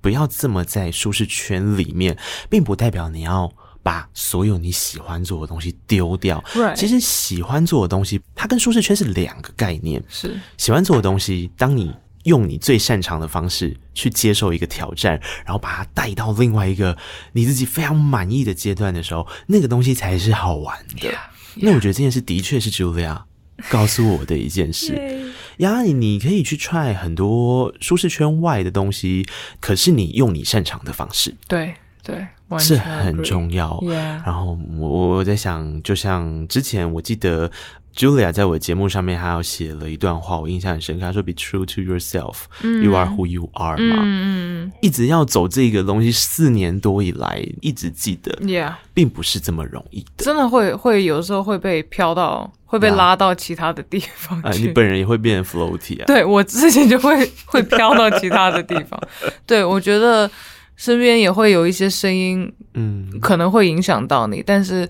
不要这么在舒适圈里面，并不代表你要把所有你喜欢做的东西丢掉。Right. 其实喜欢做的东西，它跟舒适圈是两个概念。是喜欢做的东西，当你用你最擅长的方式去接受一个挑战，然后把它带到另外一个你自己非常满意的阶段的时候，那个东西才是好玩的。Yeah. Yeah. 那我觉得这件事的确是 Julia。告诉我的一件事呀，你你可以去 try 很多舒适圈外的东西，可是你用你擅长的方式，对对，是很重要。然后我我在想，就像之前我记得。Julia 在我节目上面，还有写了一段话，我印象很深刻。他说：“Be true to yourself,、嗯、you are who you are 嘛。嗯”一直要走这个东西，四年多以来一直记得，Yeah，并不是这么容易的。真的会会有时候会被飘到，会被拉到其他的地方去。啊、你本人也会变成 floaty 啊？对，我之前就会会飘到其他的地方。[LAUGHS] 对，我觉得身边也会有一些声音，嗯，可能会影响到你。但是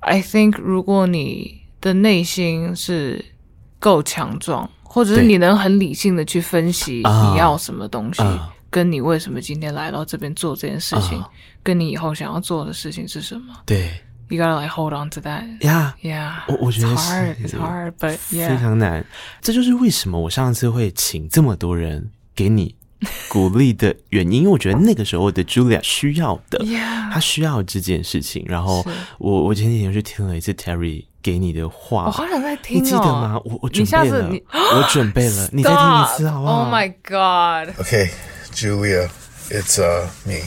，I think 如果你的内心是够强壮，或者是你能很理性的去分析你要什么东西，对跟你为什么今天来到这边做这件事情，uh, 跟你以后想要做的事情是什么？对，You gotta like hold on to that. Yeah, yeah. 我我觉得是 It's hard, it's hard, but yeah. 非常难。这就是为什么我上次会请这么多人给你鼓励的原因，因为我觉得那个时候的 Julia 需要的.他需要这件事情。然后我我前几天去听了一次 Terry。给你的话，我好想再听哦。你记得吗？我我准备了，我准备了，你再听一次好不好？Oh my god. Okay, Julia, it's uh me.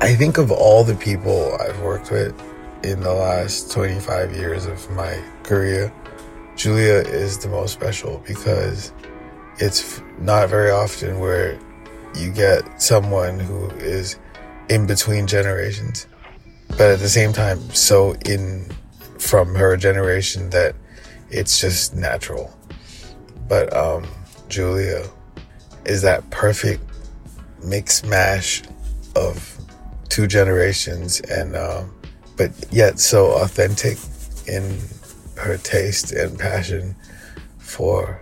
I think of all the people I've worked with in the last 25 years of my career, Julia is the most special because it's not very often where you get someone who is in between generations, but at the same time, so in from her generation that it's just natural. But um, Julia is that perfect mix mash of two generations, and um, but yet so authentic in her taste and passion for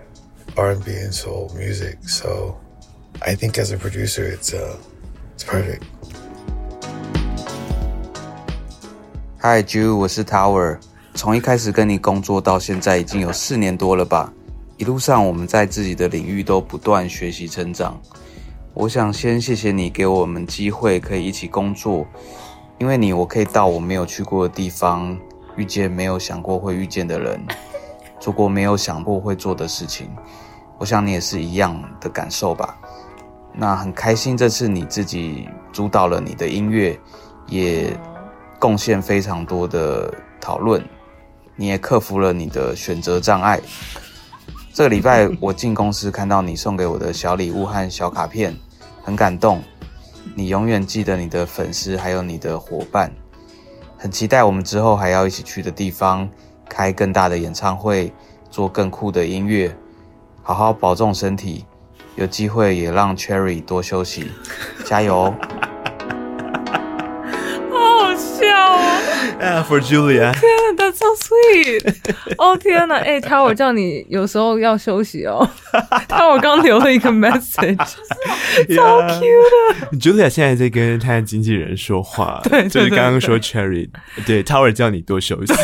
R&B and soul music. So I think as a producer, it's uh, it's perfect. Hi Ju，我是 Tower。从一开始跟你工作到现在，已经有四年多了吧。一路上我们在自己的领域都不断学习成长。我想先谢谢你给我们机会可以一起工作，因为你我可以到我没有去过的地方， 遇见没有想过会遇见的人，[LAUGHS] 做过没有想过会做的事情。我想你也是一样的感受吧。那很开心这次你自己主导了你的音乐，也。贡献非常多的讨论，你也克服了你的选择障碍。这个礼拜 [LAUGHS] 我进公司看到你送给我的小礼物和小卡片，很感动。你永远记得你的粉丝还有你的伙伴，很期待我们之后还要一起去的地方，开更大的演唱会，做更酷的音乐。好好保重身体，有机会也让 Cherry 多休息，[LAUGHS] 加油好好！笑 [LAUGHS] 啊！For Julia，[LAUGHS] so sweet！哦天哪，哎，Tower 叫你有时候要休息哦。Tower 刚留了一个 [LAUGHS] message，超 cute 的。Julia 现在在跟他的经纪人说话，[LAUGHS] 对，就是刚刚说 Cherry，对，Tower 叫你多休息，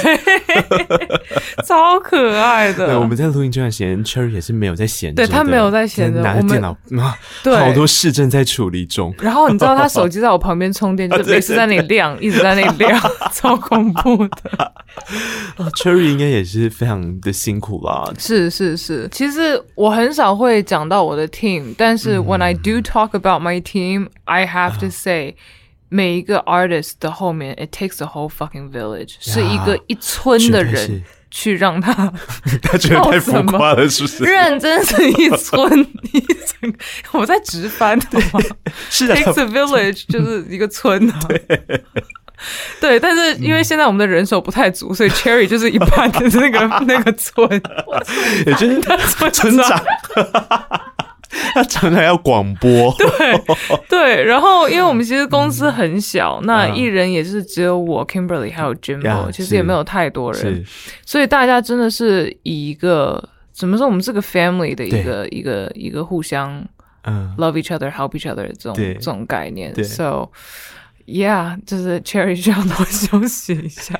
超可爱的。对，我们在录音这段时间，Cherry 也是没有在闲着，对他没有在闲着，拿着电脑啊，对，好多事正在处理中。然后你知道他手机在我旁边充电，就 [LAUGHS] 每次在那里亮，一直在那里亮，超恐怖的。Cherry 应该也是非常的辛苦吧。是是是，其实我很少会讲到我的 team，但是 when I do talk about my team，I have to say，每一个 artist 的后面，it takes a whole fucking village，是一个一村的人去让他，他觉得太浮夸了，是不是？认真是一村一整，我在直翻的吗？是的，takes a village 就是一个村啊。[LAUGHS] 对，但是因为现在我们的人手不太足，所以 Cherry 就是一般的那个 [LAUGHS] 那个村，[LAUGHS] 也就是他村长，他常常要广播。对对，然后因为我们其实公司很小，那艺人也是只有我 Kimberly 还有 Jimbo，其实也没有太多人，所以大家真的是以一个怎么说，我们是个 family 的一个一个一个互相嗯。love each other help each other 这种这种概念，so。Yeah，就是 Cherry 需要多休息一下。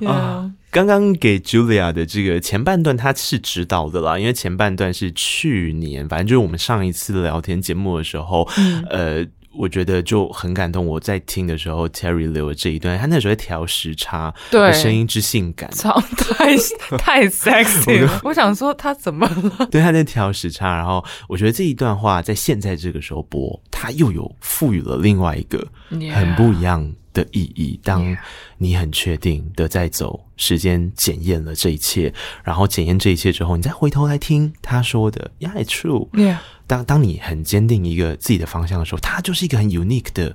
[LAUGHS] 啊，刚刚给 Julia 的这个前半段他是知道的啦，因为前半段是去年，反正就是我们上一次聊天节目的时候，嗯、呃。我觉得就很感动。我在听的时候，Terry 留的这一段，他那时候在调时差，对，声音之性感，超太太 sexy 了。我想说他怎么了？[LAUGHS] 对，他在调时差。然后我觉得这一段话在现在这个时候播，他又有赋予了另外一个很不一样的意义。当你很确定的在走，时间检验了这一切，然后检验这一切之后，你再回头来听他说的，Yeah, it's true. Yeah. 当当你很坚定一个自己的方向的时候，它就是一个很 unique 的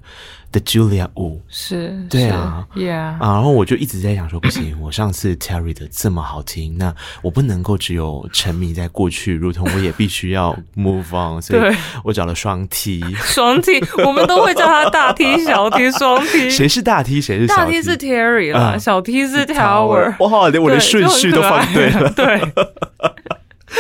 的 Julia Wu，是，对啊，Yeah，啊，然后我就一直在想说，不行，我上次 Terry 的这么好听，那我不能够只有沉迷在过去，如同我也必须要 [LAUGHS] move on，所以我找了双 T，双 T，我们都会叫他大 T、小 T、[LAUGHS] 双 T，谁是大 T，谁是小 T？大 T 是 Terry 啦，小 T 是 Tower，哇，连我的顺序都放对了，[LAUGHS] 对。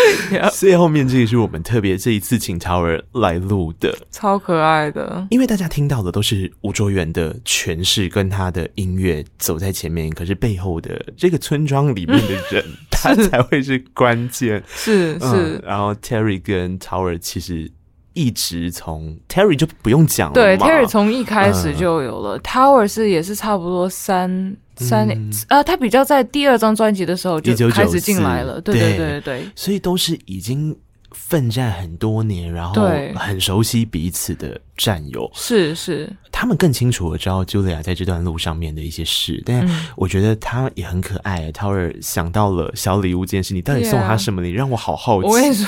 [LAUGHS] 最后面这个是我们特别这一次请 Tower 来录的，超可爱的。因为大家听到的都是吴卓源的诠释跟他的音乐走在前面，可是背后的这个村庄里面的人，他才会是关键。[LAUGHS] 是是。然后 Terry 跟 Tower 其实一直从 Terry 就不用讲了，对，Terry 从一开始就有了。Tower 是也是差不多三。三年，嗯、呃，他比较在第二张专辑的时候就开始进来了，对对对对，所以都是已经奋战很多年，然后很熟悉彼此的战友，是是，他们更清楚的知道 Julia 在这段路上面的一些事，但我觉得他也很可爱。Tower 想到了小礼物这件事，你到底送他什么？你让我好好奇。我跟你说，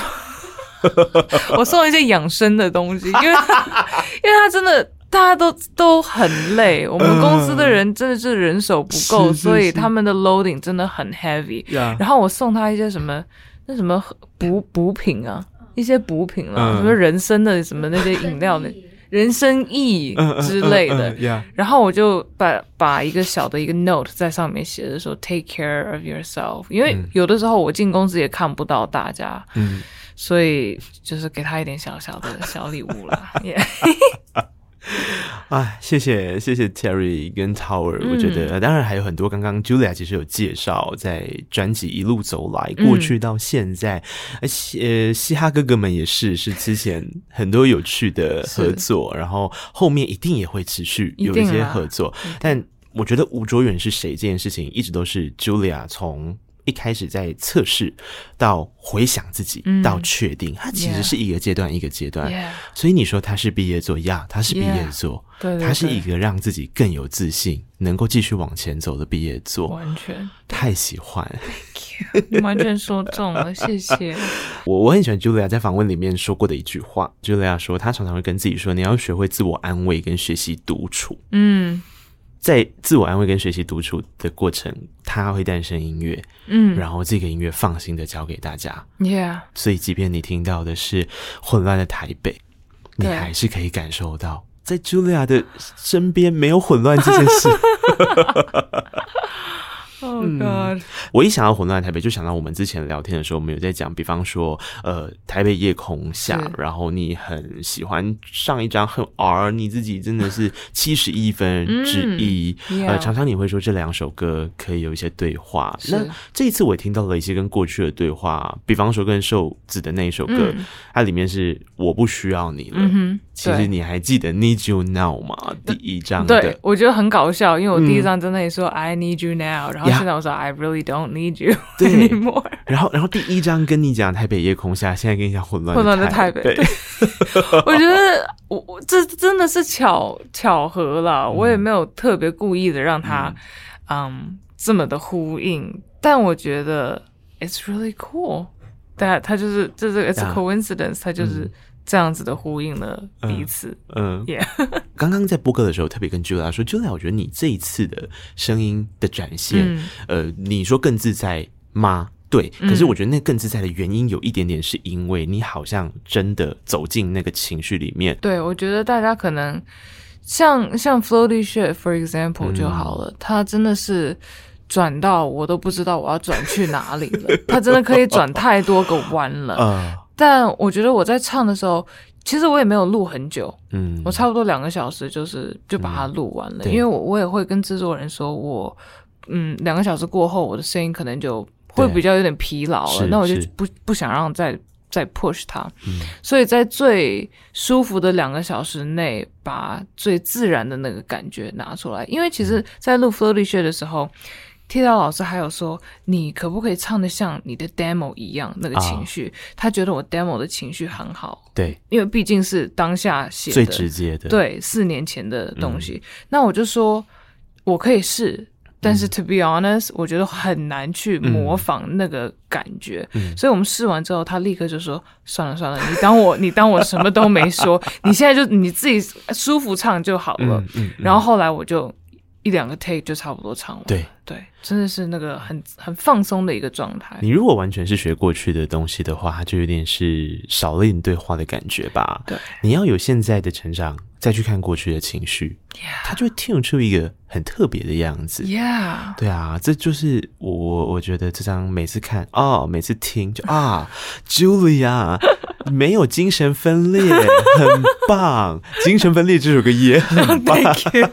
[LAUGHS] 我送了一些养生的东西，因为 [LAUGHS] 因为他真的。大家都都很累，我们公司的人真的是人手不够，呃、所以他们的 loading 真的很 heavy。然后我送他一些什么，那什么补补品啊，一些补品了、啊，嗯、什么人参的什么那些饮料的，人参液之类的。嗯嗯嗯嗯、然后我就把把一个小的一个 note 在上面写着说 take care of yourself，因为有的时候我进公司也看不到大家，嗯、所以就是给他一点小小的小礼物啦。yeah. [LAUGHS] 啊，谢谢谢谢 Terry 跟 Tower，我觉得、嗯、当然还有很多。刚刚 Julia 其实有介绍，在专辑一路走来，过去到现在，嘻哈哥哥们也是是之前很多有趣的合作，然后后面一定也会持续有一些合作。但我觉得吴卓远是谁这件事情，一直都是 Julia 从。一开始在测试，到回想自己，嗯、到确定，它其实是一个阶段一个阶段。所以你说他是毕业作呀，他是毕业作，对，他是一个让自己更有自信，能够继续往前走的毕业作。完全太喜欢，Thank you, 你完全说中了，谢谢。[LAUGHS] 我我很喜欢 Julia 在访问里面说过的一句话，Julia 说她常常会跟自己说，你要学会自我安慰跟学习独处。嗯。在自我安慰跟学习独处的过程，他会诞生音乐，嗯，然后这个音乐放心的交给大家，Yeah，所以即便你听到的是混乱的台北，你还是可以感受到在茱莉亚的身边没有混乱这件事。[LAUGHS] Oh God！、嗯、我一想到混乱台北，就想到我们之前聊天的时候，我们有在讲，比方说，呃，台北夜空下，然后你很喜欢上一张很 R，你自己真的是 [LAUGHS] 七十一分之一。嗯、呃，常常你会说这两首歌可以有一些对话。那这一次我也听到了一些跟过去的对话，比方说跟瘦子的那一首歌，嗯、它里面是我不需要你了。嗯、其实你还记得 Need You Now 吗？第一张，对，我觉得很搞笑，因为我第一张在那里说 I Need You Now，、嗯、然后。现在我说 I really don't need you [LAUGHS] anymore。然后，然后第一张跟你讲台北夜空下，现在跟你讲混乱混乱的台北。对，[LAUGHS] 我觉得我我这真的是巧巧合了，我也没有特别故意的让他嗯、um, 这么的呼应，但我觉得 it's really cool。但它就是就是 it's a coincidence，它就是。这样子的呼应了彼此，嗯，也、嗯。Yeah 刚刚在播歌的时候，特别跟 Julia 说，Julia，我觉得你这一次的声音的展现，嗯、呃，你说更自在吗？对，可是我觉得那更自在的原因有一点点，是因为你好像真的走进那个情绪里面。对，我觉得大家可能像像 Floaty Shit，for example 就好了，他、嗯、真的是转到我都不知道我要转去哪里了，他真的可以转太多个弯了。[LAUGHS] 嗯但我觉得我在唱的时候，其实我也没有录很久，嗯，我差不多两个小时就是就把它录完了，嗯、因为我我也会跟制作人说我，我嗯两个小时过后我的声音可能就会比较有点疲劳了，那我就不不想让再再 push 它，嗯，所以在最舒服的两个小时内把最自然的那个感觉拿出来，因为其实，在录 Floaty Ship 的时候。剃刀老师还有说，你可不可以唱的像你的 demo 一样那个情绪？哦、他觉得我 demo 的情绪很好，对，因为毕竟是当下写的，最直接的，对，四年前的东西。嗯、那我就说，我可以试，但是 to be honest，、嗯、我觉得很难去模仿那个感觉。嗯、所以我们试完之后，他立刻就说：“算了算了，你当我 [LAUGHS] 你当我什么都没说，你现在就你自己舒服唱就好了。嗯”嗯，然后后来我就。一两个 take 就差不多唱完。对对，真的是那个很很放松的一个状态。你如果完全是学过去的东西的话，它就有点是少了一点对话的感觉吧。对，你要有现在的成长，再去看过去的情绪.它就会 tune 出一个很特别的样子。Yeah，对啊，这就是我我我觉得这张每次看哦，每次听就啊，Julia。没有精神分裂，[LAUGHS] 很棒。精神分裂这首歌也 [LAUGHS] 很棒。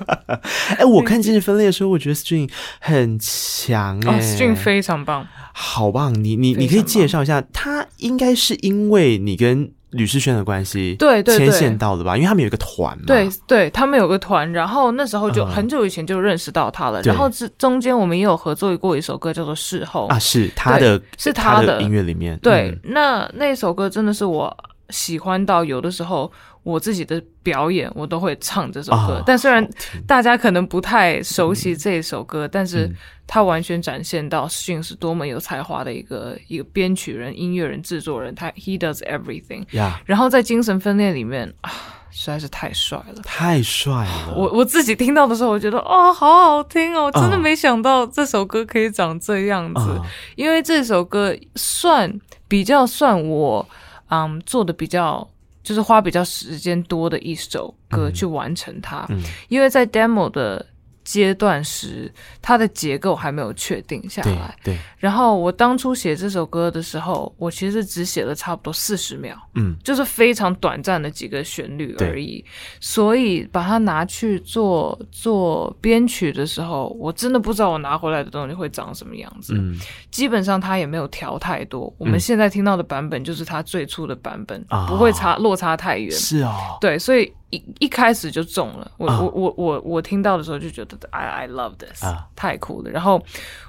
[LAUGHS] 哎，我看精神分裂的时候，我觉得 String 很强哎、欸 oh,，String 非常棒，好棒。你你你可以介绍一下，他应该是因为你跟。吕士轩的关系，对对对，牵线到的吧？因为他们有一个团嘛，对对，他们有个团，然后那时候就很久以前就认识到他了，嗯、然后这中间我们也有合作过一首歌叫做《事后》啊，是他的，是他的，他的。音乐里面，对，嗯、那那首歌真的是我喜欢到有的时候。我自己的表演，我都会唱这首歌。哦、但虽然大家可能不太熟悉这首歌，嗯、但是他完全展现到 String 是多么有才华的一个一个编曲人、音乐人、制作人。他 He does everything。Yeah. 然后在精神分裂里面啊，实在是太帅了，太帅了。我我自己听到的时候，我觉得哦，好好听哦，真的没想到这首歌可以长这样子。哦、因为这首歌算比较算我嗯做的比较。就是花比较时间多的一首歌去完成它，因为在 demo 的。阶段时，它的结构还没有确定下来。对。对，然后我当初写这首歌的时候，我其实只写了差不多四十秒，嗯，就是非常短暂的几个旋律而已。对所以把它拿去做做编曲的时候，我真的不知道我拿回来的东西会长什么样子。嗯。基本上它也没有调太多，我们现在听到的版本就是它最初的版本，嗯、不会差落差太远。是哦。对，所以。一一开始就中了，我、oh. 我我我我听到的时候就觉得 I I love this，、uh. 太酷了。然后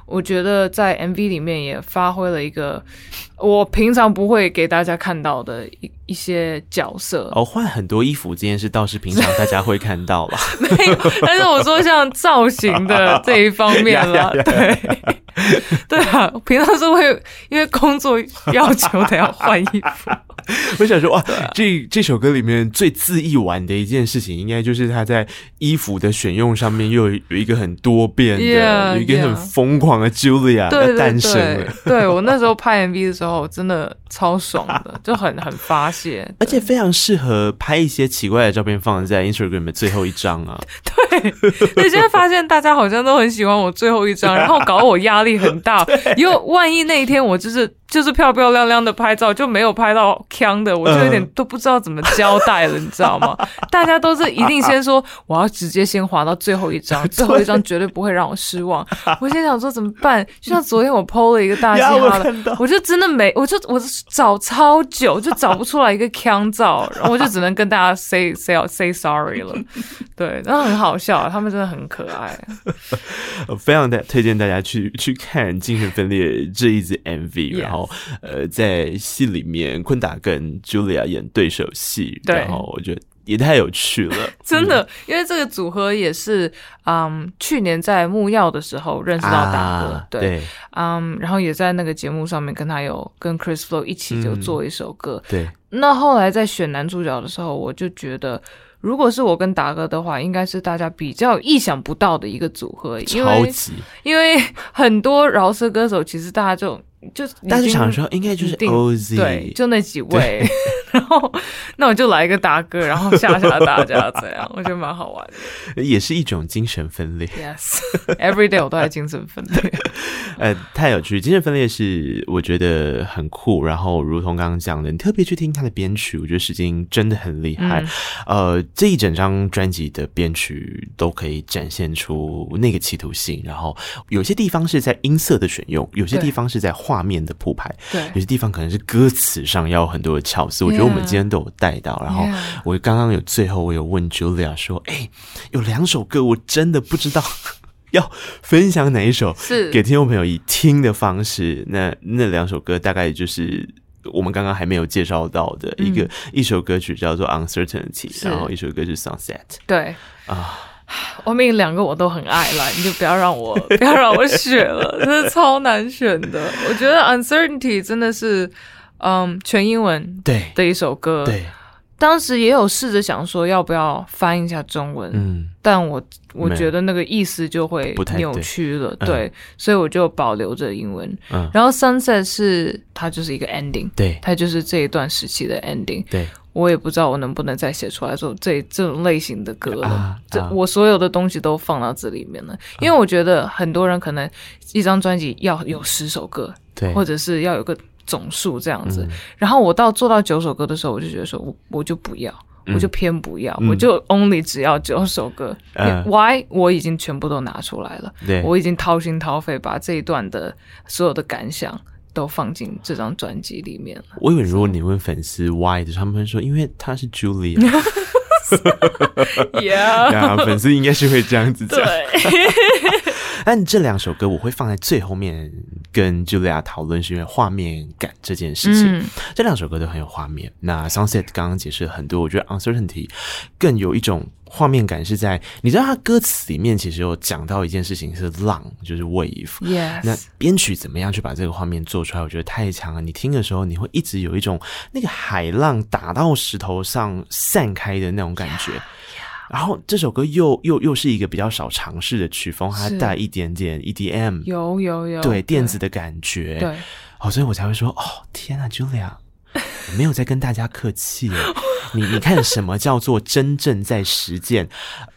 我觉得在 MV 里面也发挥了一个我平常不会给大家看到的一一些角色。哦，换很多衣服这件事倒是平常大家会看到吧？[LAUGHS] 没有，但是我说像造型的这一方面了，对 [LAUGHS] 对啊，平常是会因为工作要求得要换衣服。[LAUGHS] 我想说哇，这这首歌里面最恣意玩的一件事情，应该就是他在衣服的选用上面又有有一个很多变的，yeah, 有一个很疯狂的 Julia 的诞生了。对，对，对，对我那时候拍 MV 的时候，真的超爽的，[LAUGHS] 就很很发泄，而且非常适合拍一些奇怪的照片，放在 Instagram 的最后一张啊。[LAUGHS] 对。对，现在发现大家好像都很喜欢我最后一张，然后搞得我压力很大，因为万一那一天我就是。就是漂漂亮亮的拍照，就没有拍到腔的，我就有点都不知道怎么交代了，你知道吗？[LAUGHS] 大家都是一定先说我要直接先滑到最后一张，[LAUGHS] 最后一张绝对不会让我失望。我现在想说怎么办？就像昨天我 PO 了一个大西哈的，我就真的没，我就我找超久就找不出来一个腔照，然后我就只能跟大家 say say say sorry 了。对，然后很好笑，他们真的很可爱。我 [LAUGHS] 非常的推荐大家去去看《精神分裂》这一支 MV，然后。呃，在戏里面，昆达跟 Julia 演对手戏，然后我觉得也太有趣了，[LAUGHS] 真的，因为这个组合也是，嗯，去年在木曜的时候认识到达哥，啊、对，对。嗯，然后也在那个节目上面跟他有跟 Chris Flow 一起就做一首歌，嗯、对。那后来在选男主角的时候，我就觉得，如果是我跟达哥的话，应该是大家比较意想不到的一个组合，因为超级。因为很多饶舌歌手其实大家就。就大家想说应该就是 OZ，对，就那几位，[LAUGHS] 然后那我就来一个大哥，然后吓吓大家，这样我觉得蛮好玩的，[LAUGHS] 也是一种精神分裂。Yes，every day 我都在精神分裂。[LAUGHS] 呃，太有趣，精神分裂是我觉得很酷。然后如同刚刚讲的，你特别去听他的编曲，我觉得时间真的很厉害。嗯、呃，这一整张专辑的编曲都可以展现出那个企图性。然后有些地方是在音色的选用，有些地方是在画面的铺排，对，有些地方可能是歌词上要有很多的巧思。我觉得我们今天都有带到。然后我刚刚有最后我有问 Julia 说：“哎、欸，有两首歌我真的不知道 [LAUGHS] 要分享哪一首，是给听众朋友以听的方式。那那两首歌大概就是我们刚刚还没有介绍到的一个、嗯、一首歌曲叫做 Uncertainty，然后一首歌是 Sunset。对啊。” [SIGHS] 我们两个我都很爱了，你就不要让我 [LAUGHS] 不要让我选了，[LAUGHS] 真的超难选的。我觉得 Uncertainty 真的是，嗯，全英文对。的一首歌。对，当时也有试着想说要不要翻一下中文，嗯，但我我觉得那个意思就会扭曲了，对，对，所以我就保留着英文。嗯，然后 Sunset 是它就是一个 ending，对，它就是这一段时期的 ending，对。我也不知道我能不能再写出来这这这种类型的歌了。啊、这我所有的东西都放到这里面了，啊、因为我觉得很多人可能一张专辑要有十首歌，对，或者是要有个总数这样子。嗯、然后我到做到九首歌的时候，我就觉得说我我就不要，嗯、我就偏不要，嗯、我就 only 只要九首歌。嗯、Why？我已经全部都拿出来了，对，我已经掏心掏肺把这一段的所有的感想。都放进这张专辑里面了。我以为如果你问粉丝 why 的，他们会说因为他是 Julia。[LAUGHS] Yeah，[LAUGHS] 粉丝应该是会这样子讲。对。但这两首歌我会放在最后面跟 Julia 讨论，是因为画面感这件事情。嗯、这两首歌都很有画面。那 Sunset 刚刚解释了很多，我觉得 Uncertainty 更有一种。画面感是在，你知道他歌词里面其实有讲到一件事情是浪，就是 wave。那编曲怎么样去把这个画面做出来？我觉得太强了。你听的时候，你会一直有一种那个海浪打到石头上散开的那种感觉。Yeah. 然后这首歌又又又是一个比较少尝试的曲风，它带一点点 EDM，有有有，对电子的感觉。对，哦，所以我才会说，哦，天啊，Julia。我没有在跟大家客气了，你你看什么叫做真正在实践，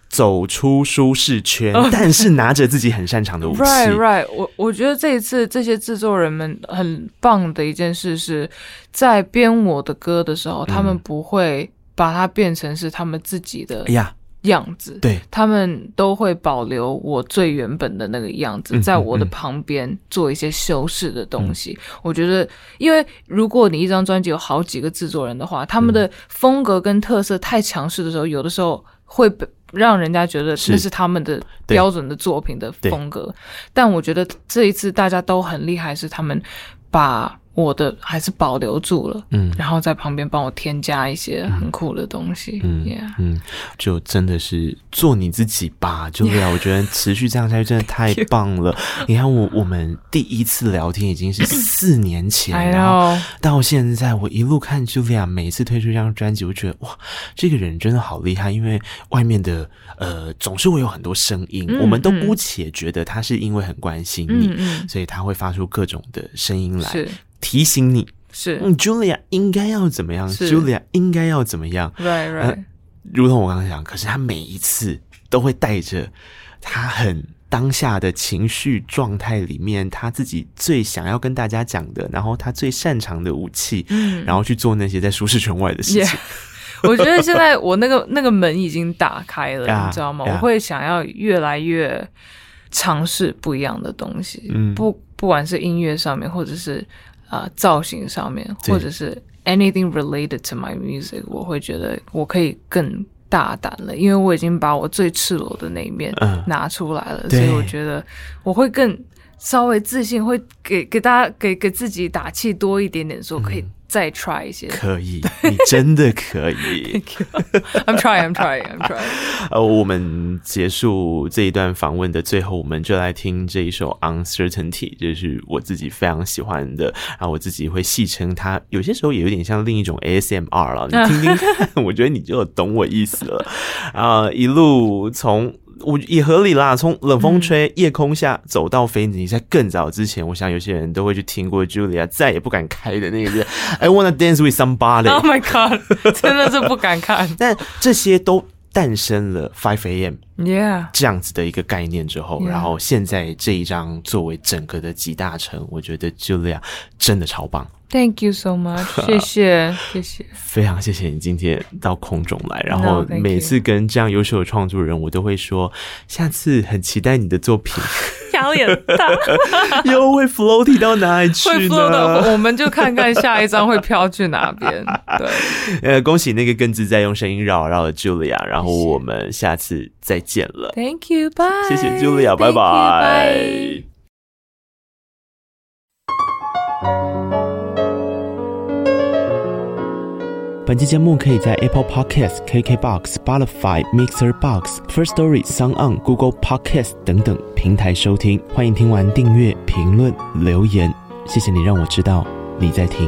走出舒适圈，但是拿着自己很擅长的武器。Right, right。我我觉得这一次这些制作人们很棒的一件事是在编我的歌的时候，他们不会把它变成是他们自己的。哎呀。样子，对，他们都会保留我最原本的那个样子，在我的旁边做一些修饰的东西。我觉得，因为如果你一张专辑有好几个制作人的话，他们的风格跟特色太强势的时候，有的时候会让人家觉得那是他们的标准的作品的风格。但我觉得这一次大家都很厉害，是他们把。我的还是保留住了，嗯，然后在旁边帮我添加一些很酷的东西，嗯嗯，就真的是做你自己吧，Julia，[LAUGHS] 我觉得持续这样下去真的太棒了。你看我我们第一次聊天已经是四年前，然后到现在我一路看 Julia 每次推出一张专辑，我觉得哇，这个人真的好厉害，因为外面的呃总是会有很多声音，嗯、我们都姑且觉得他是因为很关心你，嗯、所以他会发出各种的声音来。是提醒你是，嗯，Julia 应该要怎么样？Julia 应该要怎么样？Right, right、呃。如同我刚刚讲，可是他每一次都会带着他很当下的情绪状态里面，他自己最想要跟大家讲的，然后他最擅长的武器，嗯，然后去做那些在舒适圈外的事情。Yeah. 我觉得现在我那个那个门已经打开了，yeah, [LAUGHS] 你知道吗？Yeah. 我会想要越来越尝试不一样的东西，嗯，不不管是音乐上面，或者是啊、呃、造型上面，或者是 anything related to my music，我会觉得我可以更。大胆了，因为我已经把我最赤裸的那一面拿出来了，嗯、所以我觉得我会更稍微自信，会给给大家给给自己打气多一点点，说可以。嗯再 try 一些，可以，你真的可以。I'm trying, I'm trying, I'm trying. 呃，我们结束这一段访问的最后，我们就来听这一首 Uncertainty，就是我自己非常喜欢的，然后我自己会戏称它，有些时候也有点像另一种 ASMR 了。你听听看，[LAUGHS] 我觉得你就懂我意思了。啊，一路从。我也合理啦，从冷风吹、夜空下走到飞，你在更早之前，我想有些人都会去听过 Julia 再也不敢开的那个是 I wanna dance with somebody。[LAUGHS] Oh my god，真的是不敢看。[LAUGHS] 但这些都诞生了 Five A.M.，Yeah，这样子的一个概念之后，然后现在这一张作为整个的集大成，我觉得 Julia 真的超棒。Thank you so much，[LAUGHS] 谢谢谢谢，非常谢谢你今天到空中来，然后每次跟这样优秀的创作人，我都会说下次很期待你的作品。[LAUGHS] 压力很大，[LAUGHS] 又会 floating 到哪里去呢？会 float 到，我们就看看下一张会飘去哪边。对，呃，恭喜那个更自在用声音绕绕的 Julia，然后我们下次再见了。Thank you，bye。谢谢 Julia，拜拜。本期节目可以在 Apple Podcast、KKBox、Spotify、Mixer Box、First Story、Sound On、Google Podcast 等等平台收听。欢迎听完订阅、评论、留言，谢谢你让我知道你在听。